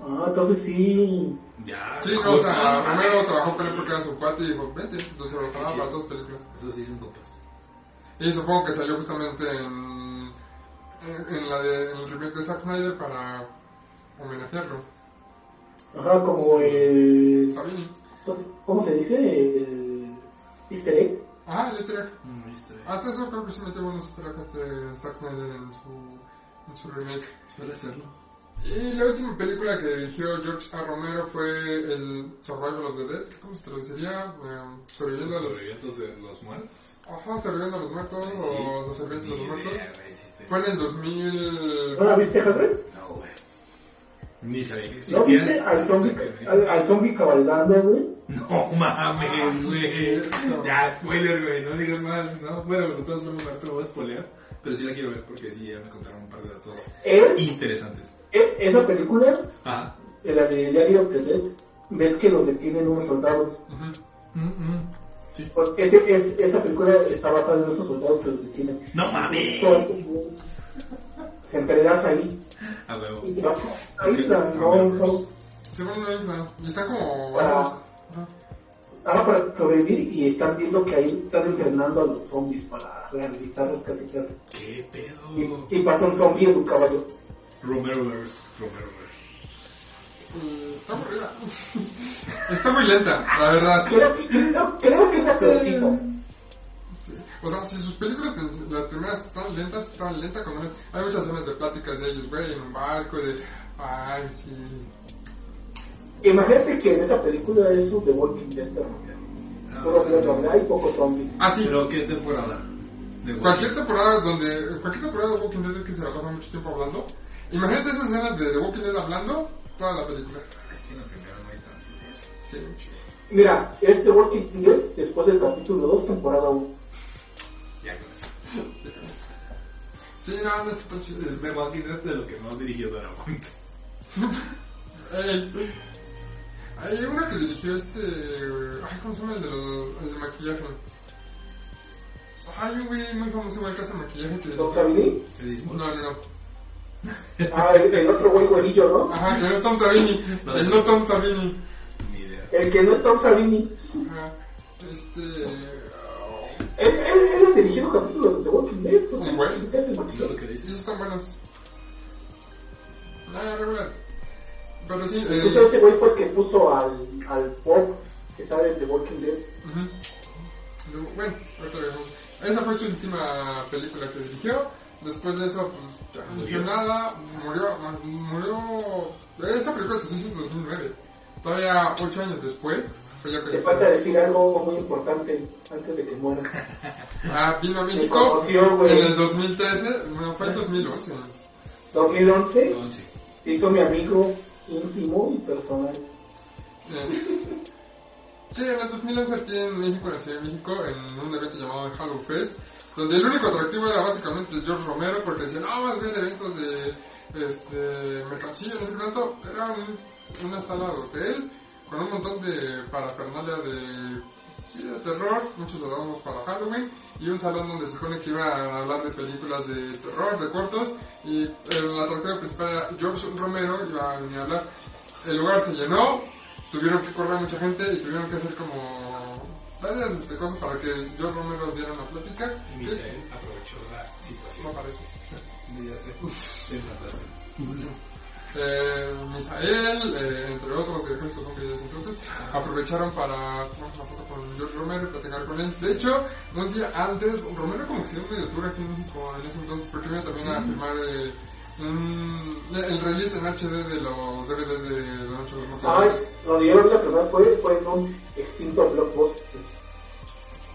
Speaker 2: Ah, entonces sí.
Speaker 1: Ya.
Speaker 3: Sí,
Speaker 1: no,
Speaker 3: o sea, Romero trabajó con él porque era su cuate y dijo, vente, entonces lo para dos películas.
Speaker 1: Eso sí son compas.
Speaker 3: Y supongo que salió justamente en, en, en la de, en el remake de Zack Snyder para homenajearlo.
Speaker 2: Ajá, como el.
Speaker 3: Sabini.
Speaker 2: ¿Cómo se dice? El. Easter egg.
Speaker 3: Ajá, el easter egg.
Speaker 1: Mm, viste.
Speaker 3: Hasta eso creo que sí metió buenos easter eggs de Zack Snyder en su, en su remake.
Speaker 1: Suele hacerlo.
Speaker 3: Y la última película que dirigió George A. Romero fue el Survival of the Dead. ¿Cómo se traduciría? Eh, sobreviviendo a
Speaker 1: Los sobrevivientes de los muertos.
Speaker 3: Ajá, sobreviviendo a los muertos o los sobrevivientes de los muertos. Fue en el 2000...
Speaker 2: ¿No la viste, Javier?
Speaker 1: No, güey. Ni sabía que
Speaker 2: ¿No viste al zombie, al, al zombie cabalgando, güey?
Speaker 1: No mames, güey.
Speaker 3: cierto.
Speaker 1: Ya, spoiler, güey. No digas más. No, bueno, de todas formas, ahorita lo voy a spoilear. Pero sí la quiero ver porque sí, ya me contaron un par de datos
Speaker 2: Es,
Speaker 1: interesantes.
Speaker 2: e- esa película,
Speaker 1: Ajá.
Speaker 2: de la de Diario Dead, ves que los detienen unos soldados.
Speaker 1: Mm, mm. Sí.
Speaker 2: Pues ese, es, esa película está basada en esos soldados que los detienen.
Speaker 1: No mames.
Speaker 2: Se enterarás ahí.
Speaker 1: A huevo.
Speaker 2: Y te vas a la isla, no, no.
Speaker 3: Se van a una isla. Y están como...
Speaker 2: Ah. Ahora para sobrevivir y están viendo que ahí están entrenando a los zombies para rehabilitarlos casi casi.
Speaker 1: ¿Qué pedo?
Speaker 2: Y, y pasa un zombie en un caballo.
Speaker 1: Romeroverse. Romeroverse.
Speaker 3: Y Está muy, está muy lenta, la verdad.
Speaker 2: Creo, que- creo, creo que es la peorcito.
Speaker 3: Sí. O sea, si sus películas, las primeras están lentas, están lentas como es. Hay muchas escenas de pláticas de ellos, güey, en un barco, de. Ay, sí.
Speaker 2: Imagínate que en esa película es un The Walking Dead, solo no hay pocos zombies.
Speaker 3: Ah, sí.
Speaker 1: ¿Pero qué temporada? De
Speaker 3: Cualquier temporada donde. Cualquier temporada de Walking Dead que se la pasa mucho tiempo hablando. Imagínate esas escenas de The Walking Dead hablando toda la película.
Speaker 1: Es que en la primera no hay tanto.
Speaker 3: Sí.
Speaker 2: Mira, es The Walking Dead después del capítulo 2, temporada 1.
Speaker 1: Ya con eso.
Speaker 3: Sí, no, no está chido.
Speaker 1: Es de Walking Dead de lo que no dirigió Darabont.
Speaker 3: Ey. Hay uno que dirigió este. Ay, ¿cómo se llama el de los. el de maquillaje? Hay un güey muy famoso igual que hace maquillaje que.
Speaker 2: ¿Tom Savini?
Speaker 1: ¿Qué
Speaker 3: No, no, no.
Speaker 2: Ah, el, el otro güey güerillo, ¿no?
Speaker 3: Ajá, que no es Tom Savini.
Speaker 1: No,
Speaker 3: el no Tom Savini.
Speaker 1: Ni idea.
Speaker 2: El que no es Tom Savini.
Speaker 3: Ajá. Este.
Speaker 2: Él, él, él ha dirigido capítulos de Walking Dead. pues,
Speaker 3: Un güey.
Speaker 2: ¿qué hace el
Speaker 1: ¿Es
Speaker 2: maquillaje?
Speaker 1: lo que dices?
Speaker 3: esos están buenos. Ah, regulares. Pero sí,
Speaker 2: Incluso
Speaker 3: eh.
Speaker 2: ese güey fue el que puso al, al pop que sale de The Walking Dead.
Speaker 3: ujú. Luego, Bueno, ahorita veremos. Esa fue su última película que dirigió. Después de eso, pues ya no
Speaker 1: Murió.
Speaker 3: hizo nada. Murió. Murió. Esa película se hizo en 2009. Todavía 8 años después. Fue ya que
Speaker 2: Te falta decir algo muy importante antes de que muera.
Speaker 3: Ah, vino a México
Speaker 2: conoció,
Speaker 3: en el 2013. No, fue en 2011.
Speaker 2: 2011
Speaker 1: Once.
Speaker 2: se hizo mi amigo íntimo y personal.
Speaker 3: Sí, en el 2011 aquí en México, en la Ciudad de México, en un evento llamado Halo Fest, donde el único atractivo era básicamente George Romero, porque decían, no, más bien eventos de este, mercancía, no sé qué tanto, era un- una sala de hotel con un montón de parafernalia de, sí, de terror, muchos lo para Halloween, y un salón donde se supone que iban a hablar de películas de terror, de cortos, y el atractivo principal era George Romero, iba a venir a hablar. El lugar se llenó, tuvieron que correr mucha gente y tuvieron que hacer como varias este, cosas para que George Romero diera una plática.
Speaker 1: Y Misael aprovechó la situación.
Speaker 3: No parece.
Speaker 1: Ya sé.
Speaker 3: Eh, Misael, eh, entre otros hombres entonces, aprovecharon para tomar una foto con George Romero y platicar con él. De hecho, un día antes, Romero como que se dio un medio tour aquí en México en ese entonces, porque vino también a filmar eh, un- el release en HD de los DVDs de La Noche de los
Speaker 2: donde yo lo vi la primera fue, fue en un extinto blockbuster.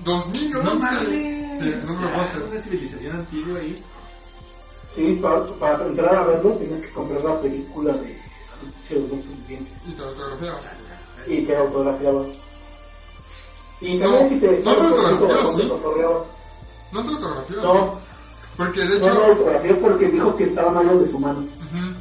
Speaker 3: 2011.
Speaker 1: No mames.
Speaker 3: Sí, en un
Speaker 1: Ya,
Speaker 3: blockbuster.
Speaker 1: Una civilización antigua ahí.
Speaker 2: Sí, para, para entrar a verlo tenías que comprar la película de
Speaker 3: Y te autografiaba.
Speaker 2: y te autografiaba. Y
Speaker 3: No,
Speaker 2: también si te
Speaker 3: no te autografiaba,
Speaker 2: te
Speaker 3: ¿sí? No te autografiaba.
Speaker 2: No,
Speaker 3: Porque de
Speaker 2: no
Speaker 3: hecho.
Speaker 2: lo autografió porque dijo que estaba malo de su mano.
Speaker 3: Ujú.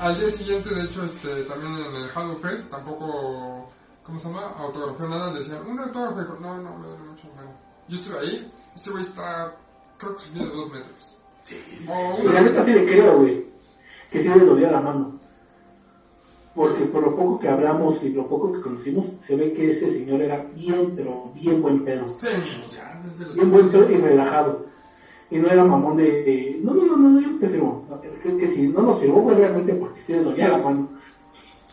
Speaker 3: al día siguiente, de hecho, este, también en el Halo Fest, tampoco, ¿cómo se llama? Autografió nada, decían, un autógrafo, no, no, me duele mucho, bueno. Yo estuve ahí, este güey está, creo que subió de dos metros.
Speaker 1: Sí.
Speaker 3: O
Speaker 2: Y la neta sí le creo, güey, que sí le dolía la mano. Porque por lo poco que hablamos y lo poco que conocimos, se ve que ese señor era bien, pero bien buen pedo.
Speaker 3: sí,
Speaker 1: Ya, desde
Speaker 2: Bien buen pedo y relajado. Y no era mamón de, de, no, no, no, no, yo te firmo. Que, que si no nos firmó fue realmente porque sí le dolía la mano.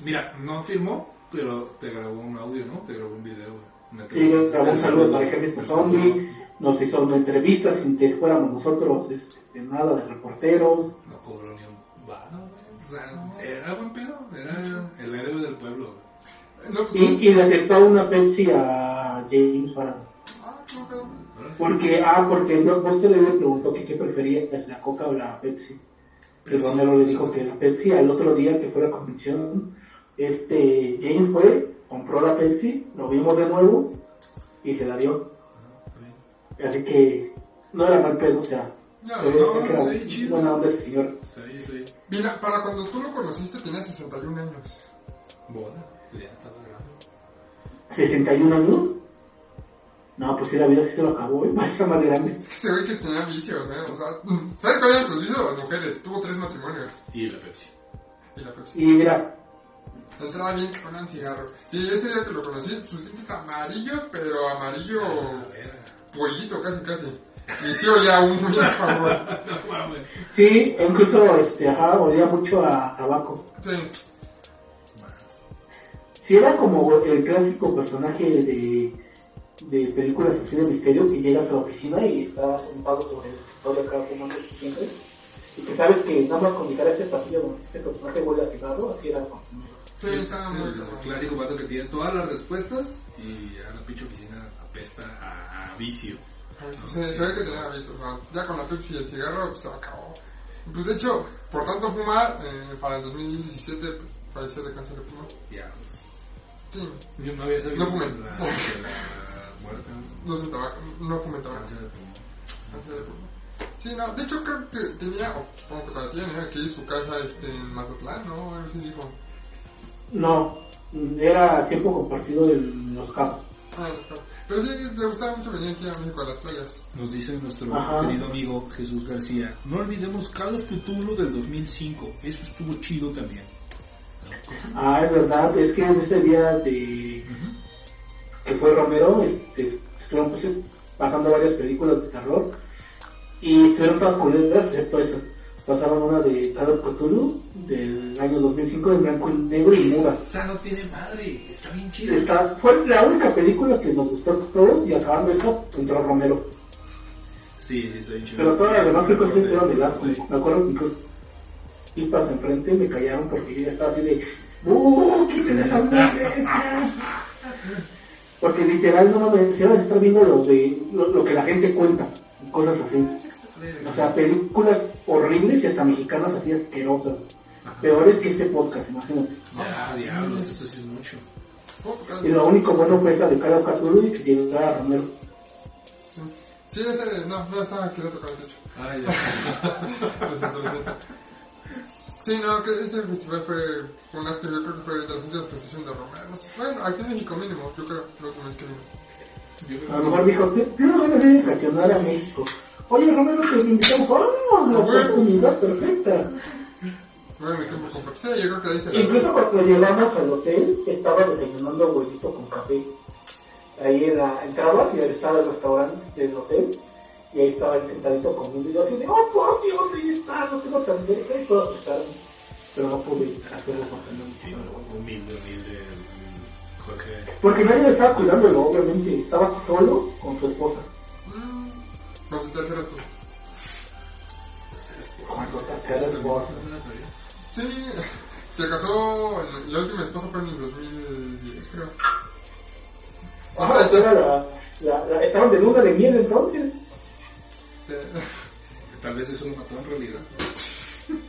Speaker 1: Mira, no firmó, pero te grabó un audio, ¿no? Te grabó un video. Una
Speaker 2: Y
Speaker 1: entrevista.
Speaker 2: grabó un saludo para
Speaker 1: El
Speaker 2: Ejército. Zombie, nos hizo una entrevista sin que fuéramos nosotros, este, nada de reporteros.
Speaker 1: No cobró ni un vado, güey. O sea, era buen pedo. Era el héroe del pueblo,
Speaker 3: no, pues,
Speaker 2: Y, y le aceptó una Pepsi a James para
Speaker 3: ah, pedo.
Speaker 2: Porque, ah, porque no, usted le preguntó que qué prefería, es la coca o la Pepsi.
Speaker 1: Pepsi.
Speaker 2: Romero le dijo que la Pepsi, al otro día que fue la convención, este, James fue, compró la Pepsi, lo vimos de nuevo y se la dio. Así que no era mal pedo, o sea,
Speaker 3: No,
Speaker 2: se
Speaker 1: no, sí, chido.
Speaker 2: buena onda ese señor.
Speaker 1: Sí, sí.
Speaker 3: Mira, para cuando tú lo conociste tenía 61 años.
Speaker 1: Boda. Ya estaba grande.
Speaker 2: 61 años. No, pues sí, la vida sí se lo acabó, ¿eh? Ser más grande.
Speaker 3: Es que se ve que tenía vicios, ¿eh? O sea, ¿sabes cuáles eran sus vicios las mujeres? Tuvo tres matrimonios.
Speaker 1: Y la Pepsi.
Speaker 3: Y la Pepsi.
Speaker 2: Y mira,
Speaker 3: Entraba bien con un cigarro. Sí, ese día que lo conocí, sus dientes amarillos, pero amarillo
Speaker 1: A ver.
Speaker 3: Pollito, casi, casi. Y sí olía un muy favor.
Speaker 1: No mames.
Speaker 2: sí, incluso, este, ajá, olía mucho a tabaco.
Speaker 3: Sí,
Speaker 2: Si era como el clásico personaje de, de películas así de misterio que llegas a la oficina y está sentado sobre el escritorio acá fumando sus cigarros y que sabes que nada más con llegar a ese pasillo donde este personaje huele a cigarro, así era
Speaker 3: sí,
Speaker 1: Sí,
Speaker 3: muy
Speaker 1: el clásico vato que tiene todas las respuestas y ya la pinche oficina apesta a, a vicio.
Speaker 3: Sí, se ve que tenía vicios. O sea, ya con la Pepsi y el cigarro, pues se acabó. Pues de hecho, por tanto fumar, eh, para el 2017, pues de cáncer de pulmón.
Speaker 1: Ya, pues.
Speaker 3: Sí,
Speaker 1: Yo no había sabido
Speaker 3: No
Speaker 1: de la, la muerte.
Speaker 3: no se tabaco, no fumen tabaco.
Speaker 1: Cáncer de pulmón.
Speaker 3: Cáncer de pulmón. Sí, no, de hecho creo que tenía, o supongo que todavía tiene, aquí su casa este, en Mazatlán, ¿no? A ver si dijo.
Speaker 2: No, era tiempo compartido en los campos.
Speaker 3: Ah, no está. Pero sí, le gustaba mucho venir aquí a México a las playas.
Speaker 1: Nos dice nuestro
Speaker 2: Ajá.
Speaker 1: querido amigo Jesús García, no olvidemos Call of Cthulhu del 2005, eso estuvo chido también.
Speaker 2: Ah, es verdad, es que en ese día de que fue Romero, este, estuvieron pues, pasando varias películas de terror y estuvieron todas culeras excepto eso. Pasaban una de of Cthulhu del año 2005 en blanco y negro y muda.
Speaker 1: Esa no tiene madre, está bien chido.
Speaker 2: Esta fue la única película que nos gustó a todos y acabando eso entró Romero.
Speaker 1: Sí, sí, está bien chido.
Speaker 2: Pero todas las demás películas sí fueron de asco. Me acuerdo que incluso tipas enfrente me callaron porque yo ya estaba así de ¡Uh! ¡Quiten esa madre! Porque literal no van a estar viendo lo, de, lo, lo que la gente cuenta, y cosas así. O sea, películas horribles y hasta mexicanas así asquerosas. Peores que este podcast, imagínate.
Speaker 1: Ya, diablos, eso sí es mucho.
Speaker 2: Y lo único bueno fue esa de of Cthulhu y que llegara Romero.
Speaker 3: Sí. Sí, ese, no, no estaba quería tocar el techo.
Speaker 1: Ay, ya.
Speaker 3: Lo siento, lo siento. Sí, no, que ese festival fue, fue un asco, yo creo que fue de las últimas presentaciones de Romero. Bueno, aquí en México mínimo, yo creo, lo que me escribí.
Speaker 1: Creo
Speaker 2: A lo mejor dijo, "Te- tengo ganas de vacacionar a México. Oye Romero, te invitamos. ¡Oh! La oportunidad perfecta.
Speaker 3: Bueno, mi tiempo completo. Sí, yo creo que la...
Speaker 2: Incluso cuando llegamos al hotel, estaba desayunando huevito con café. Ahí en la, entrabas y estaba el restaurante del hotel. Y ahí estaba él sentadito comiendo. Y yo así de, oh por Dios, ahí está, no tengo tan cerca. Y todos. Pero no pude hacerlo porque
Speaker 1: humilde, humilde. mm, Jorge.
Speaker 2: Porque nadie le estaba cuidándolo, obviamente. Estaba solo con su esposa.
Speaker 3: A esto.
Speaker 2: Con su tercera esposa.
Speaker 3: Sí, se casó, la última esposa fue en el 2010, creo.
Speaker 2: Ah, era la, la, la- estaban de luna de miel entonces.
Speaker 3: Sí.
Speaker 1: Tal vez eso lo mató en realidad.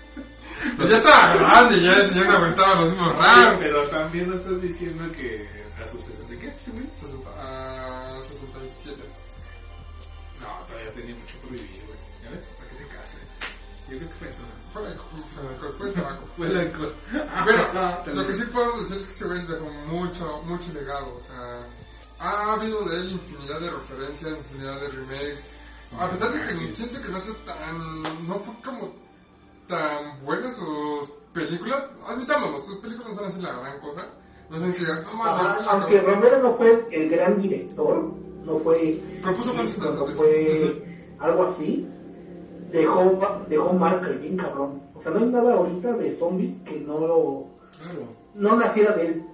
Speaker 3: Pues ya estaba grande, ya el señor no aguantaba los mismos
Speaker 1: Sí,
Speaker 3: rangos.
Speaker 1: pero también no estás diciendo que a sus 60 ¿qué?
Speaker 3: 60, ah, 67.
Speaker 1: No, todavía tenía mucho por vivir, güey. ¿Ya ves? Para que se case. Yo creo que fue eso.
Speaker 3: Fue el alcohol, fue el alcohol, fue el tabaco.
Speaker 1: Fue el alcohol.
Speaker 3: Bueno, lo que sí podemos decir es que ese güey dejó mucho, mucho legado, o sea, ha habido de él infinidad de referencias, infinidad de remakes, a pesar de que siento que no sea tan, no fue como tan buenas sus películas, admitámoslo, sus películas no son así la gran cosa, no sé la
Speaker 2: aunque Romero no fue el gran director, no fue,
Speaker 3: Propuso cosas
Speaker 2: no fue algo así, dejó, dejó marca bien cabrón. O sea, no hay nada ahorita de zombies que no lo,
Speaker 1: Claro.
Speaker 2: no naciera de él.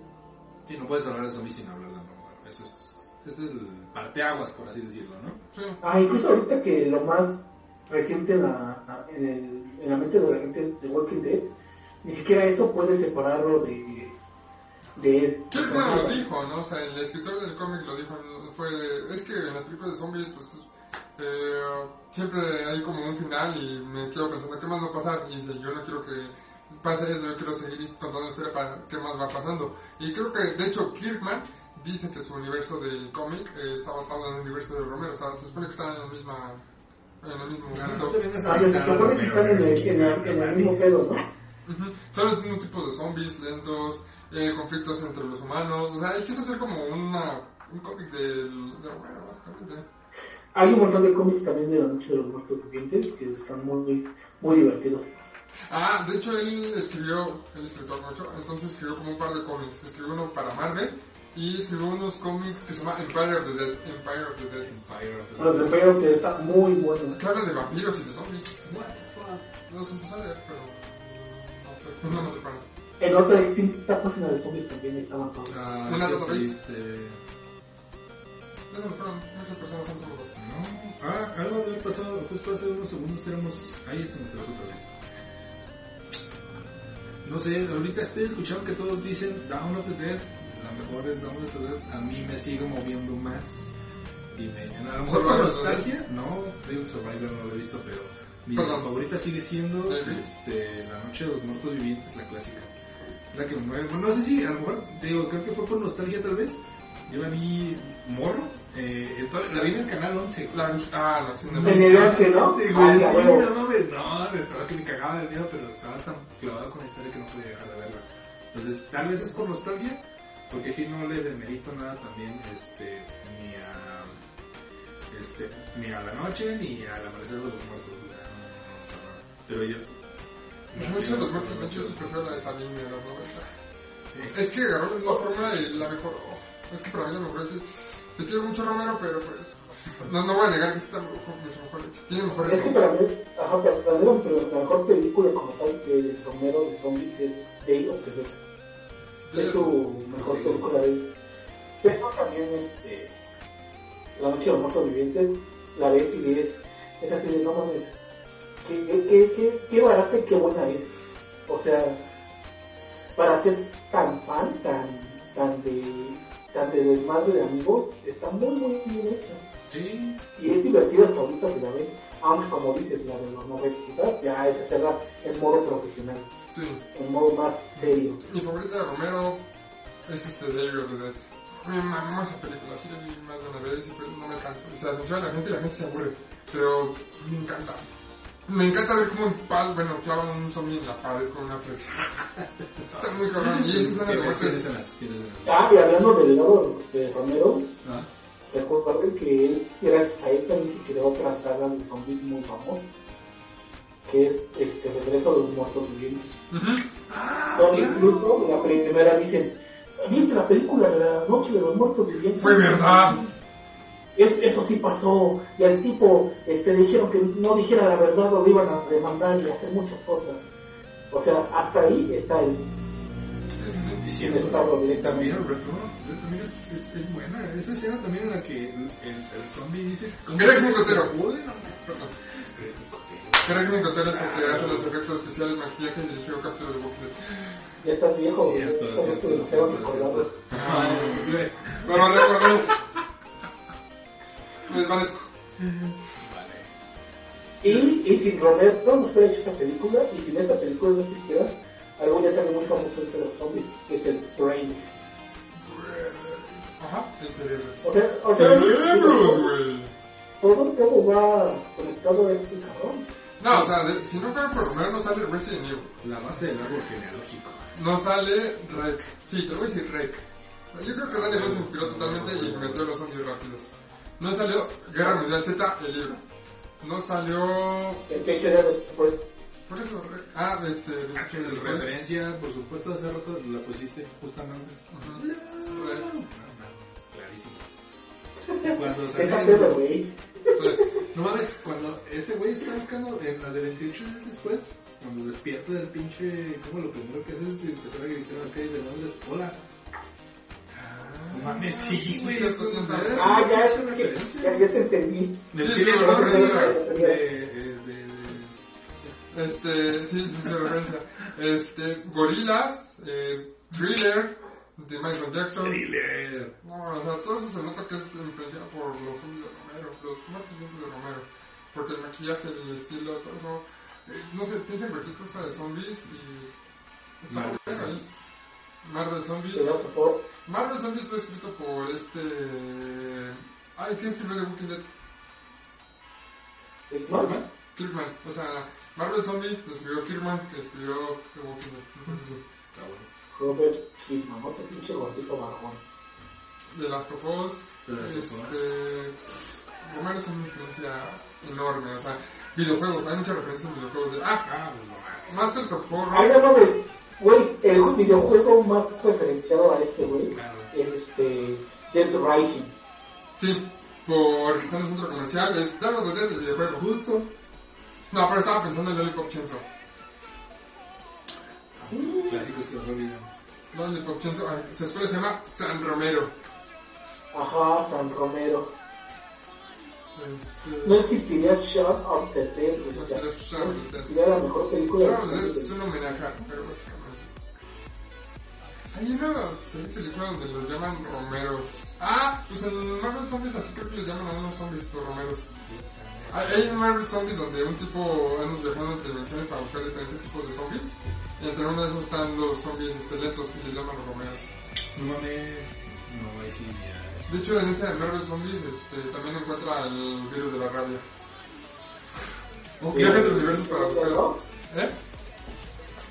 Speaker 1: Sí, no puedes hablar de zombies sin hablar de Romero. Eso es, es el parteaguas, por así decirlo, ¿no?
Speaker 3: Sí.
Speaker 2: Ah, incluso ahorita que lo más reciente en la, en, el, en la mente de la gente es The Walking Dead, ni siquiera eso puede separarlo de, de él.
Speaker 3: Kirkman lo dijo, ¿no? O sea, el escritor del cómic lo dijo, fue, de- es que en las películas de zombies, pues, eh, siempre hay como un final y me quedo pensando, ¿qué más va a pasar? Y dice, yo no quiero que pase eso, yo quiero seguir contando la historia para qué más va pasando. Y creo que, de hecho, Kirkman dice que su universo del cómic eh, está basado en el universo de Romero, o sea, se supone que están en la misma, en el mismo mundo.
Speaker 2: Ah, se supone que están en el, en el- en el mismo pedo.
Speaker 3: Son los mismos tipos de zombies, lentos, eh, conflictos entre los humanos. O sea, él quiso hacer como una, un cómic del, de Romero, básicamente.
Speaker 2: Hay un montón de cómics también de la Noche de los Muertos Vivientes que están muy, muy divertidos.
Speaker 3: Ah, de hecho él escribió, él escritor mucho, entonces escribió como un par de cómics. Escribió uno para Marvel y escribió unos cómics que se llama Empire of the Dead. Empire of the Dead.
Speaker 1: Empire of the
Speaker 2: Los de Feo que está muy bueno.
Speaker 3: Que habla de vampiros y de zombies. Los empecé a leer, pero no sé, no me atraparon.
Speaker 2: En otra distinta página de zombies también estaban todos.
Speaker 1: Ah,
Speaker 3: Una database. Se me fueron muchas personas han saludos.
Speaker 1: No, ah, algo de haber pasado justo hace unos segundos éramos... Ahí estamos otra vez. No sé, ahorita estoy escuchando que todos dicen Down of the Dead. La mejor es Down of the Dead. A mí me sigue moviendo más. Y me, a lo mejor por
Speaker 3: Survivor,
Speaker 1: nostalgia, no, digo Survivor no lo he visto, pero mi
Speaker 3: Perdón.
Speaker 1: favorita sigue siendo
Speaker 3: David.
Speaker 1: este, La Noche de los Muertos Vivientes, la clásica. La que me mueve, bueno, no sé si a lo mejor, te digo, creo que fue por nostalgia tal vez. Yo la vi morro, eh, entonces, la vi en el canal 11.
Speaker 3: La, ah, no, sí, no.
Speaker 2: En el arte, ¿no?
Speaker 1: Sí,
Speaker 2: Ah,
Speaker 1: güey,
Speaker 2: ya,
Speaker 1: sí,
Speaker 2: huevo.
Speaker 1: no mames, no, estaba que me cagaba de miedo, pero estaba tan clavado con la historia que no podía dejar de verla. Entonces, tal vez es por nostalgia, porque si no le demerito nada también, este, ni a, este, ni a la noche, ni al amanecer de los muertos, no, no, no, no, no. pero yo...
Speaker 3: La noche de los muertos vivientes prefiero la de de los 90.
Speaker 1: Sí.
Speaker 3: Es que agarró la misma fórmula y la mejoró. Es que para mí la mejor es... Te quiero mucho Romero, pero pues... No, no voy a negar que está mejor, mucho mejor hecho. Tiene mejor
Speaker 2: Es que para mí, ajá, para para mí la- la mejor película como tal que Romero de zombies es Day of the Dead. Es su mejor película de él. Pero también este, La Noche de los Muertos Vivientes, la ves y ves, es así de no mames, qué, qué, qué, qué, qué barata y qué buena es. O sea, para ser tan fan, tan, tan de, tan de desmadre de amigos, está muy muy bien hecha.
Speaker 1: Sí,
Speaker 2: Y es divertido hasta ahorita si la ves, aunque como dices, la de los 90 ya es hacerla en modo profesional,
Speaker 3: Sí.
Speaker 2: en modo más serio.
Speaker 3: Mi favorita de Romero es este Day of the Dead. Me mamó esa película, sí la vi más de una vez y pues no me canso. O sea, funciona la gente y la gente se aburre. Pero me encanta. Me encanta ver cómo un pal, bueno, clavan un zombie en la pared con una flecha. Está muy cabrón. Y
Speaker 1: tienes escenas, tienes escenas.
Speaker 2: Ah, y hablando del legado de Romero,
Speaker 1: Ah,
Speaker 2: que él, gracias a él también se creó otra saga de zombies muy famosa, que es este Regreso de los Muertos Vivientes.
Speaker 1: Ah,
Speaker 2: Donde
Speaker 1: claro.
Speaker 2: incluso la primera dicen, ¿viste la película de la Noche de los Muertos Vivientes?
Speaker 3: Fue verdad.
Speaker 2: Es- eso sí pasó, y al tipo este, le dijeron que no dijera la verdad o lo iban a demandar y hacer muchas cosas. O sea, hasta ahí está el...
Speaker 1: diciendo
Speaker 2: El
Speaker 1: también el retorno también es, es, es buena esa escena también en la que el, el, el zombie dice
Speaker 3: Nicotero.
Speaker 1: Joder, no,
Speaker 3: Perdón.
Speaker 1: Greg Nicotero.
Speaker 3: Es el que hace los efectos especiales, maquillaje y dirigió Capture de Walking Dead.
Speaker 2: Ya estás viejo,
Speaker 1: Cierto,
Speaker 2: ¿cómo
Speaker 1: cierto, cierto, cierto.
Speaker 3: Bueno. Me desvanezco.
Speaker 1: Vale.
Speaker 2: Y, y sin Roberto no hubiera hecho esta película, y sin esta película no existiera, algo ya también muy famoso entre los zombies, que es el Brain.
Speaker 3: Ajá, el cerebro.
Speaker 2: O sea, o sea
Speaker 3: Cerebros, güey.
Speaker 2: todo, todo va conectado a este cabrón.
Speaker 3: No, o sea, de- si no fuera por Romero no sale Resident Evil.
Speaker 1: La base del árbol genealógico.
Speaker 3: No sale Rec. Sí, te voy a decir Rec. Yo creo que Daniel Boyle se inspiró totalmente y metió los zombies rápidos. No salió Guerra Mundial Z, el libro. No salió...
Speaker 2: El pecho de.
Speaker 3: ¿Por qué es Rec? Ah, este... 28 de después.
Speaker 1: Referencia, por supuesto, hace rato la pusiste justamente.
Speaker 3: Ujú. Rec.
Speaker 1: No, mames, clarísimo. Cuando el-.
Speaker 3: Entonces,
Speaker 1: No mames, cuando ese güey está buscando en la de 28 días después, cuando despierta del pinche, como lo primero que hace es empezar a gritar en las calles de Londres, hola. Mames, sí, güey,
Speaker 3: Sí,
Speaker 1: eso
Speaker 3: sí,
Speaker 1: no
Speaker 3: sí.
Speaker 1: es
Speaker 2: Ah, ya,
Speaker 1: una
Speaker 2: es que, ya, ya te entendí.
Speaker 1: Del
Speaker 3: Sí,
Speaker 1: cine
Speaker 3: sí,
Speaker 1: horror,
Speaker 3: sí,
Speaker 1: de,
Speaker 2: sí.
Speaker 1: de, de-
Speaker 3: Este, sí, sí, sí, referencia. Este, Gorilas, eh, Thriller, de Michael Jackson.
Speaker 1: Thriller.
Speaker 3: No, o sea, todo eso se nota que es influenciado por los zombies de Romero, los muertos de Romero. Porque el maquillaje, el estilo, todo eso. eh, no sé, piensa en cualquier cosa de zombies y. Está
Speaker 1: Marvel. Zombies.
Speaker 3: Marvel Zombies. Fue escrito por este. Ay, ¿quién escribió The Walking Dead?
Speaker 2: ¿No?
Speaker 3: Kirkman. O sea, Marvel Zombies lo escribió Kirkman, que escribió The Walking Dead. Entonces, sí.
Speaker 1: Está bueno.
Speaker 2: Robert Kidman, otro pinche gordito.
Speaker 3: The Last of Us.
Speaker 1: The Last of Us.
Speaker 3: Este, Romero es una influencia enorme, o sea, videojuegos, hay muchas referencias en videojuegos de, ah,
Speaker 1: Ah, no.
Speaker 3: Masters of
Speaker 2: Ay,
Speaker 3: Horror,
Speaker 2: no mames. Güey, el videojuego más referenciado a este, güey,
Speaker 1: Claro.
Speaker 2: es este. Dead Rising.
Speaker 3: sí, porque está en un centro comercial, es, ya lo del videojuego,
Speaker 1: Justo.
Speaker 3: no, pero estaba pensando en Lollipop Chainsaw,
Speaker 1: Clásicos que no olvidan.
Speaker 3: Lollipop Chainsaw, ah, su escuela se llama San Romero,
Speaker 2: Ajá, San Romero.
Speaker 3: este,
Speaker 2: No existiría Shot of the Dead,
Speaker 3: No existiría of the Dead.
Speaker 2: existiría la mejor película
Speaker 3: Shaun of the
Speaker 2: de
Speaker 3: Dead es un homenaje, pero básicamente. Hay una serie película donde los llaman Romeros. Ah, pues en Marvel Zombies así creo que les llaman a unos zombies, los Romeros. Hay, un Marvel Zombies donde un tipo anda viajando entre dimensiones para buscar diferentes tipos de zombies. Y entre uno de esos están los zombies esqueletos y les llaman Romeros.
Speaker 1: No mames. No, ahí sí ya.
Speaker 3: De hecho, en ese de Marvel Zombies este, también encuentra el virus de la rabia. Viajes del universo para buscarlo. ¿Eh?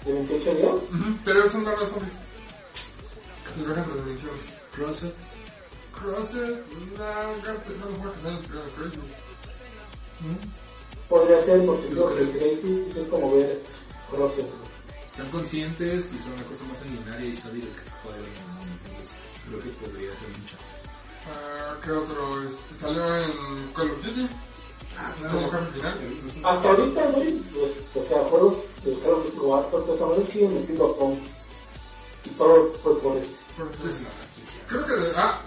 Speaker 2: ¿De 28 días?
Speaker 3: Ujú, Pero son Marvel Zombies. Viajan entre dimensiones.
Speaker 1: Crosser.
Speaker 3: Crosser, no, Garfield no mejor que inspirado en Crazy.
Speaker 2: Podría ser porque
Speaker 1: Yo
Speaker 2: creo que. Crazy es como ver Crosses, güey.
Speaker 1: Están conscientes y son una cosa más sanguinaria y sádica que puede haber en el mundo. Entonces, creo que podría ser un chance.
Speaker 3: Ah, ¿Qué otro? Este, salió en Call of Duty.
Speaker 1: Ah,
Speaker 3: Como jefe final.
Speaker 2: Hasta ahorita, güey, pues, o sea, juegos de Call of Duty o Astor, que también siguen metiendo a Tom. Y todo
Speaker 3: Creo que de. Ah,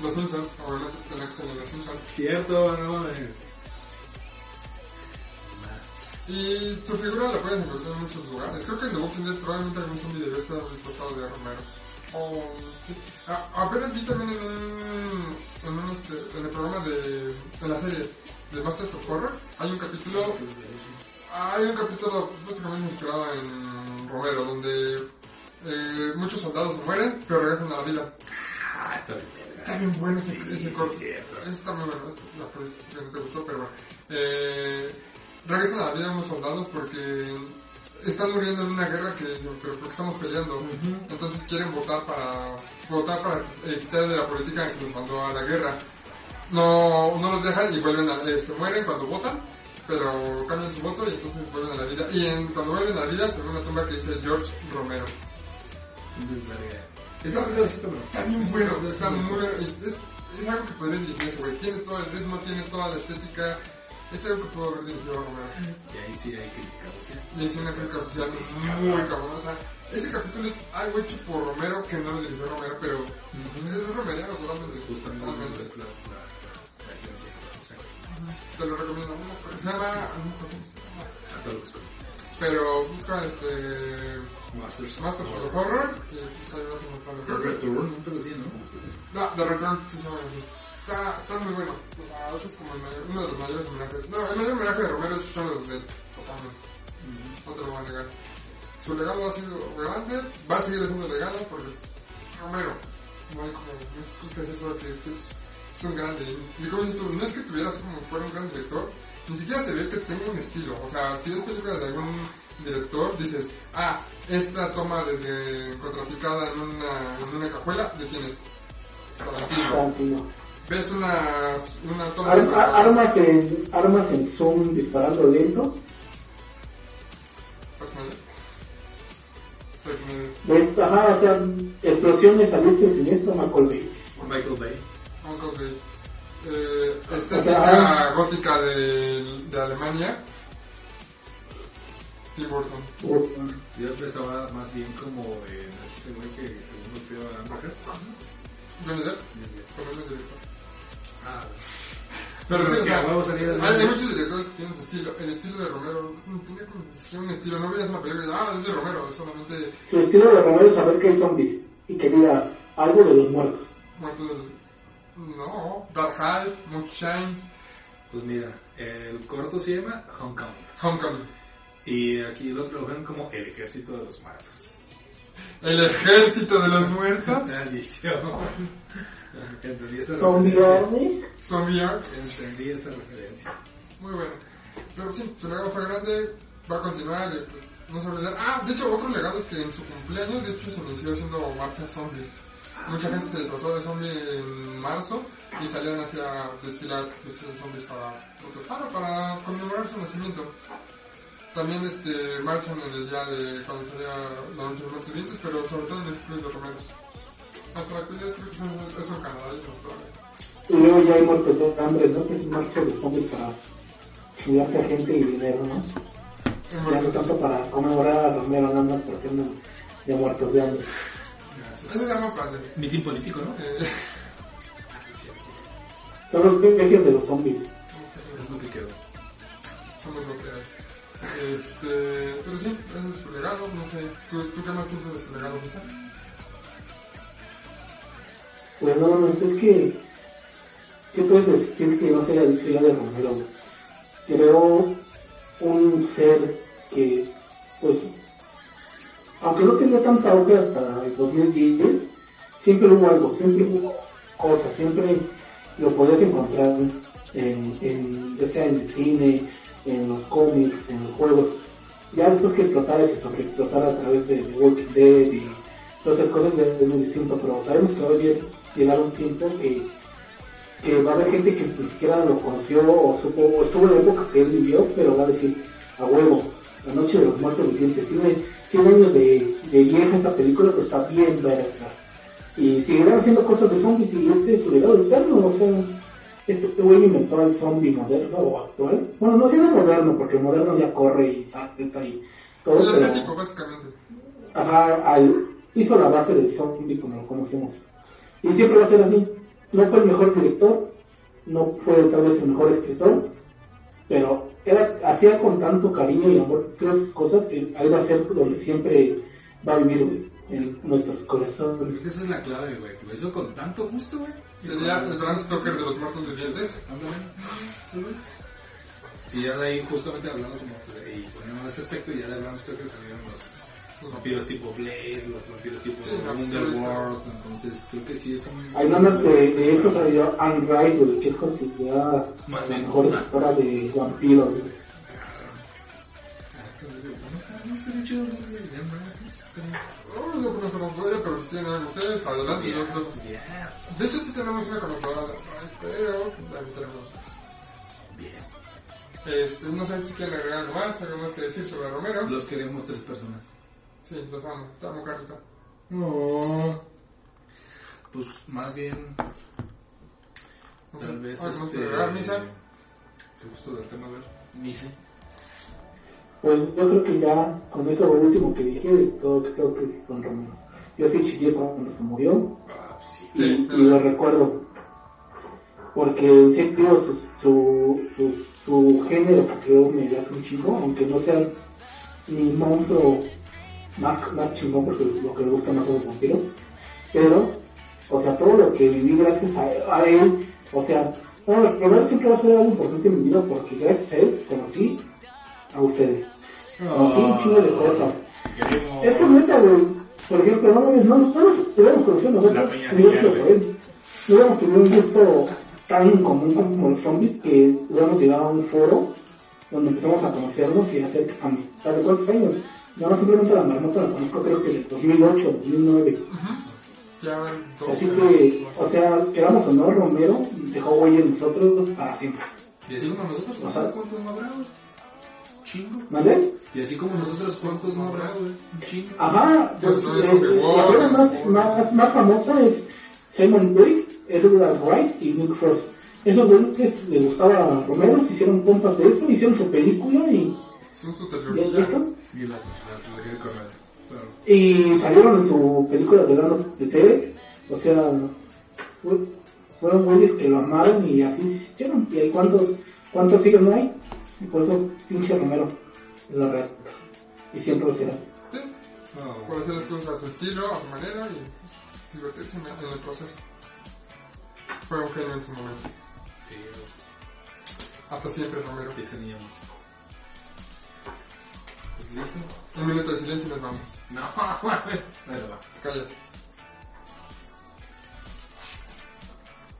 Speaker 3: Los Simpsons. Tenía que salir Los Simpsons.
Speaker 1: Cierto, no mames.
Speaker 3: Y su figura la puedes encontrar en muchos lugares. Creo que en The Walking Dead probablemente algún zombie debió estar disfrazado de Romero. O, sí. Ah, apenas vi también en un, en un este, en el programa de, de la serie de Masters of Horror, hay un capítulo, hay un capítulo básicamente inspirado en Romero, donde eh, muchos soldados se mueren, pero regresan a la vida.
Speaker 1: Ah, está bien.
Speaker 3: Está bien bueno ese,
Speaker 1: Sí,
Speaker 3: ese
Speaker 1: sí,
Speaker 3: corto. está muy bueno. no, pues, que no te gustó, pero bueno. Eh, regresan a la vida unos soldados porque están muriendo en una guerra que pero porque estamos peleando. Entonces quieren votar para votar para eh, quitar de la política que nos mandó a la guerra. No, no los dejan y vuelven a, este, mueren cuando votan, pero cambian su voto y entonces vuelven a la vida. Y en, cuando vuelven a la vida se ve una tumba que dice George Romero.
Speaker 1: Es. Está sí
Speaker 3: bien bueno, está muy Es, es algo que podría dirigirse, güey. Tiene todo el ritmo, tiene toda la estética. Es algo que puedo haber dirigido a Romero.
Speaker 1: Y ahí sí hay crítica social.
Speaker 3: Y es una crítica social muy cabrón. O sea, ese capítulo es algo hecho por Romero que no lo dirigió Romero, pero es romeriano totalmente. Totalmente.
Speaker 1: es la, la, esencia.
Speaker 3: Te lo recomiendo. Se llama.
Speaker 1: A todos los
Speaker 3: Pero busca este...
Speaker 1: Masters.
Speaker 3: Masters of Horror y pues ahí vas a encontrar
Speaker 1: The Return, un pedo así, ¿no?
Speaker 3: No, The Return, sí. Está, está muy bueno. O sea, ese es como el mayor, uno de los mayores homenajes. No, el mayor homenaje de Romero es Shaun of Dead. Totalmente. No te lo voy a negar. Su legado ha sido relevante. Va a seguir siendo legado porque Romero. No hay como muchas cosas que decir sobre que es, es un grande. Y como dices tú, no es que tuviera así como fuera un gran director, ni siquiera se ve que tenga un estilo. O sea, si es película de algún director, dices, ah, esta toma desde contrapicada en una, en una cajuela, ¿de quién es? Tarantino.
Speaker 2: Tarantino.
Speaker 3: Ves una, una toma
Speaker 2: Ar- a- armas en armas en zoom disparando lento. Ves, ajá, o sea, explosiones al este y siniestro Michael Bay.
Speaker 1: Michael Bay.
Speaker 3: Uncle Bay. Eh,
Speaker 2: O
Speaker 3: estética gótica de, de Alemania. Tim Burton.
Speaker 1: Yo pensaba más bien como en este güey que según nos a Hamburger.
Speaker 3: Johnny Depp. Con ese director.
Speaker 1: Ah,
Speaker 3: Pero sí,
Speaker 1: Pero
Speaker 3: o
Speaker 1: que
Speaker 3: sea,
Speaker 1: a de
Speaker 3: hay, muchos directores que tienen su estilo. El estilo de Romero no tiene como un estilo. No veías una película y ah, es de Romero. Es solamente
Speaker 2: Su estilo de Romero es saber que hay zombies y que diga algo de los muertos.
Speaker 3: muertos del... No, Dark Half, Moonshines,
Speaker 1: pues mira, el corto se llama Homecoming.
Speaker 3: Homecoming.
Speaker 1: Y aquí lo tradujeron como El Ejército de los Muertos.
Speaker 3: El ejército de los muertos.
Speaker 1: Maldición. Entendí esa referencia.
Speaker 3: Zombie.
Speaker 1: Entendí esa referencia.
Speaker 3: Muy bueno. Pero sí, su legado fue grande, va a continuar, y, pues, no se olvidar. Ah, de hecho, otro legado es que en su cumpleaños, de hecho, se inició haciendo marchas zombies. Mucha gente se disfrazó de zombie en marzo y salían hacia desfilar vestidos de zombies para protestar o para conmemorar su nacimiento. También este, marchan en el día de cuando salía la noche de los vivientes, pero sobre todo en el Club de Romeros. Hasta la actualidad creo que eso, eso en Canadá y en Australia.
Speaker 2: Y luego ya hay muertos de hambre, ¿no? Que es un marcha de zombies para chingarte a gente y dinero, ¿no? Ya no tanto para conmemorar a Romero nada más porque andan ya muertos de hambre.
Speaker 3: Eso se llama padre.
Speaker 1: Mitin político, ¿no?
Speaker 3: Eh,
Speaker 2: Son los privilegios de los zombies.
Speaker 1: Es lo que quedó.
Speaker 3: somos lo que hay. Este, pero sí, ese es su legado, no sé, ¿tú, tú qué más piensas de su legado?
Speaker 2: Pues no, no, es que... ¿Qué puedes decir que no sea la historia de Romero? Creó un ser que, pues, aunque no tenía tanta auge hasta el 2010, siempre hubo algo, siempre hubo cosas, siempre lo podías encontrar en, en, ya sea en el cine, en los cómics, en los juegos. Ya después que explotara y se sobreexplotara a través de The Walking Dead y todas esas cosas es muy distinto, pero sabemos que va a llegar un tiempo que, que va a haber gente que ni siquiera lo conoció o supo, o estuvo en la época que él vivió, pero va a decir, a huevo, La Noche de los Muertos Vivientes, tiene 100 años de, de vieja esta película, pero está bien verga. Y seguirán haciendo cosas de zombies y este es su legado eterno, o sea, este güey inventó el zombie moderno o actual. Bueno, no digo moderno, porque moderno ya corre y salta y todo,
Speaker 3: El
Speaker 2: pero
Speaker 3: básicamente.
Speaker 2: ajá, al, hizo la base del zombie como lo conocemos. Y siempre va a ser así. No fue el mejor director, no fue tal vez el mejor escritor, pero era, hacía con tanto cariño y amor creo sus cosas que ahí va a ser donde siempre va a vivir güey, en nuestros corazones.
Speaker 1: Esa es la clave, güey. Lo hizo con tanto gusto, güey.
Speaker 3: Sería el Bram Stoker de los muertos vivientes.
Speaker 1: Y ya de ahí, justamente hablando como de, y poniendo ese aspecto, ya de Bram Stoker salieron los, los vampiros tipo Blade, los vampiros tipo
Speaker 3: Sí,
Speaker 1: Underworld, entonces creo que sí es un...
Speaker 2: Hay nada más de, de eso salió güey, que es considerada la mejor
Speaker 1: una.
Speaker 2: escritora de vampiros.
Speaker 1: No ¿no? No
Speaker 3: no conozco todavía, pero si tienen ustedes, adelante.
Speaker 1: Ya,
Speaker 3: no- no-
Speaker 1: ya.
Speaker 3: De hecho, sí tenemos una conocedora de Rice, pero también tenemos más.
Speaker 1: Bien.
Speaker 3: Este, no sé si quieren agregar algo más, algo más que decir sobre Romero.
Speaker 1: Los queremos tres personas.
Speaker 3: Sí, los amo. Te amo, Carlita.
Speaker 1: Pues más bien,
Speaker 3: No
Speaker 1: tal vez
Speaker 3: ¿Algo más
Speaker 1: este...
Speaker 3: que agregar, Misa?
Speaker 1: ¿Te gustó del tema, a ver? Misa.
Speaker 2: Pues yo creo que ya con eso lo último que dije es todo lo que tengo que decir con Romero. Yo sí chillé cuando se murió
Speaker 1: Ah, sí.
Speaker 2: y,
Speaker 3: Sí,
Speaker 2: y lo recuerdo. Porque en serio su, su, su, su género que creo me da un chingo, aunque no sea ni monstruo más, más chingón porque lo que me gusta más son los vampiros. Pero, o sea, todo lo que viví gracias a, a él, o sea, bueno, Romero siempre va a ser algo importante en mi vida porque gracias a él conocí a ustedes. Conocí un chingo de cosas.
Speaker 1: Queremos...
Speaker 2: Es que neta, güey, por ejemplo, no, no, no nos hubiéramos conocido nosotros. No hubiéramos tenido un gusto tan común como los zombies que hubiéramos llegado a un foro donde empezamos a conocernos y a hacer amistad de cuántos años. No, no simplemente la marmota la conozco creo que en 2008, 2009.
Speaker 3: Ya van dos
Speaker 2: Así que, o sea, queramos o no, Romero dejó huella en nosotros para siempre.
Speaker 1: Y así como nosotros, ¿cuántos no habrá, güey? Chingo.
Speaker 2: ¿Vale?
Speaker 1: Y así como nosotros, ¿cuántos no habrá, güey? Un chingo.
Speaker 2: Ajá,
Speaker 3: Pues
Speaker 2: pues,
Speaker 3: no es
Speaker 2: eh, la
Speaker 3: reward,
Speaker 2: más, más, más famosa es Simon Pegg, Edward Wright y Nick Frost. Esos güeyes que le gustaba a Romero, se hicieron compas de esto, hicieron su película y
Speaker 3: Son su
Speaker 2: de.
Speaker 1: Y la, la de Corral. Claro.
Speaker 2: Y salieron en su película de of the Dead, o sea, fue- fueron güeyes que lo amaron y así se hicieron. Y ahí cuántos, cuántos siguen no hay, y por eso pinche Romero es la real. Y siempre lo será.
Speaker 3: Sí,
Speaker 1: No,
Speaker 3: por hacer las cosas a su estilo, a su manera y divertirse en en el proceso. Fue un genio en su momento.
Speaker 1: sí,
Speaker 3: Hasta siempre, Romero.
Speaker 1: que teníamos. Pues listo.
Speaker 3: Un minuto de silencio y nos vamos.
Speaker 1: No, mames. Ahí va.
Speaker 3: Te callas.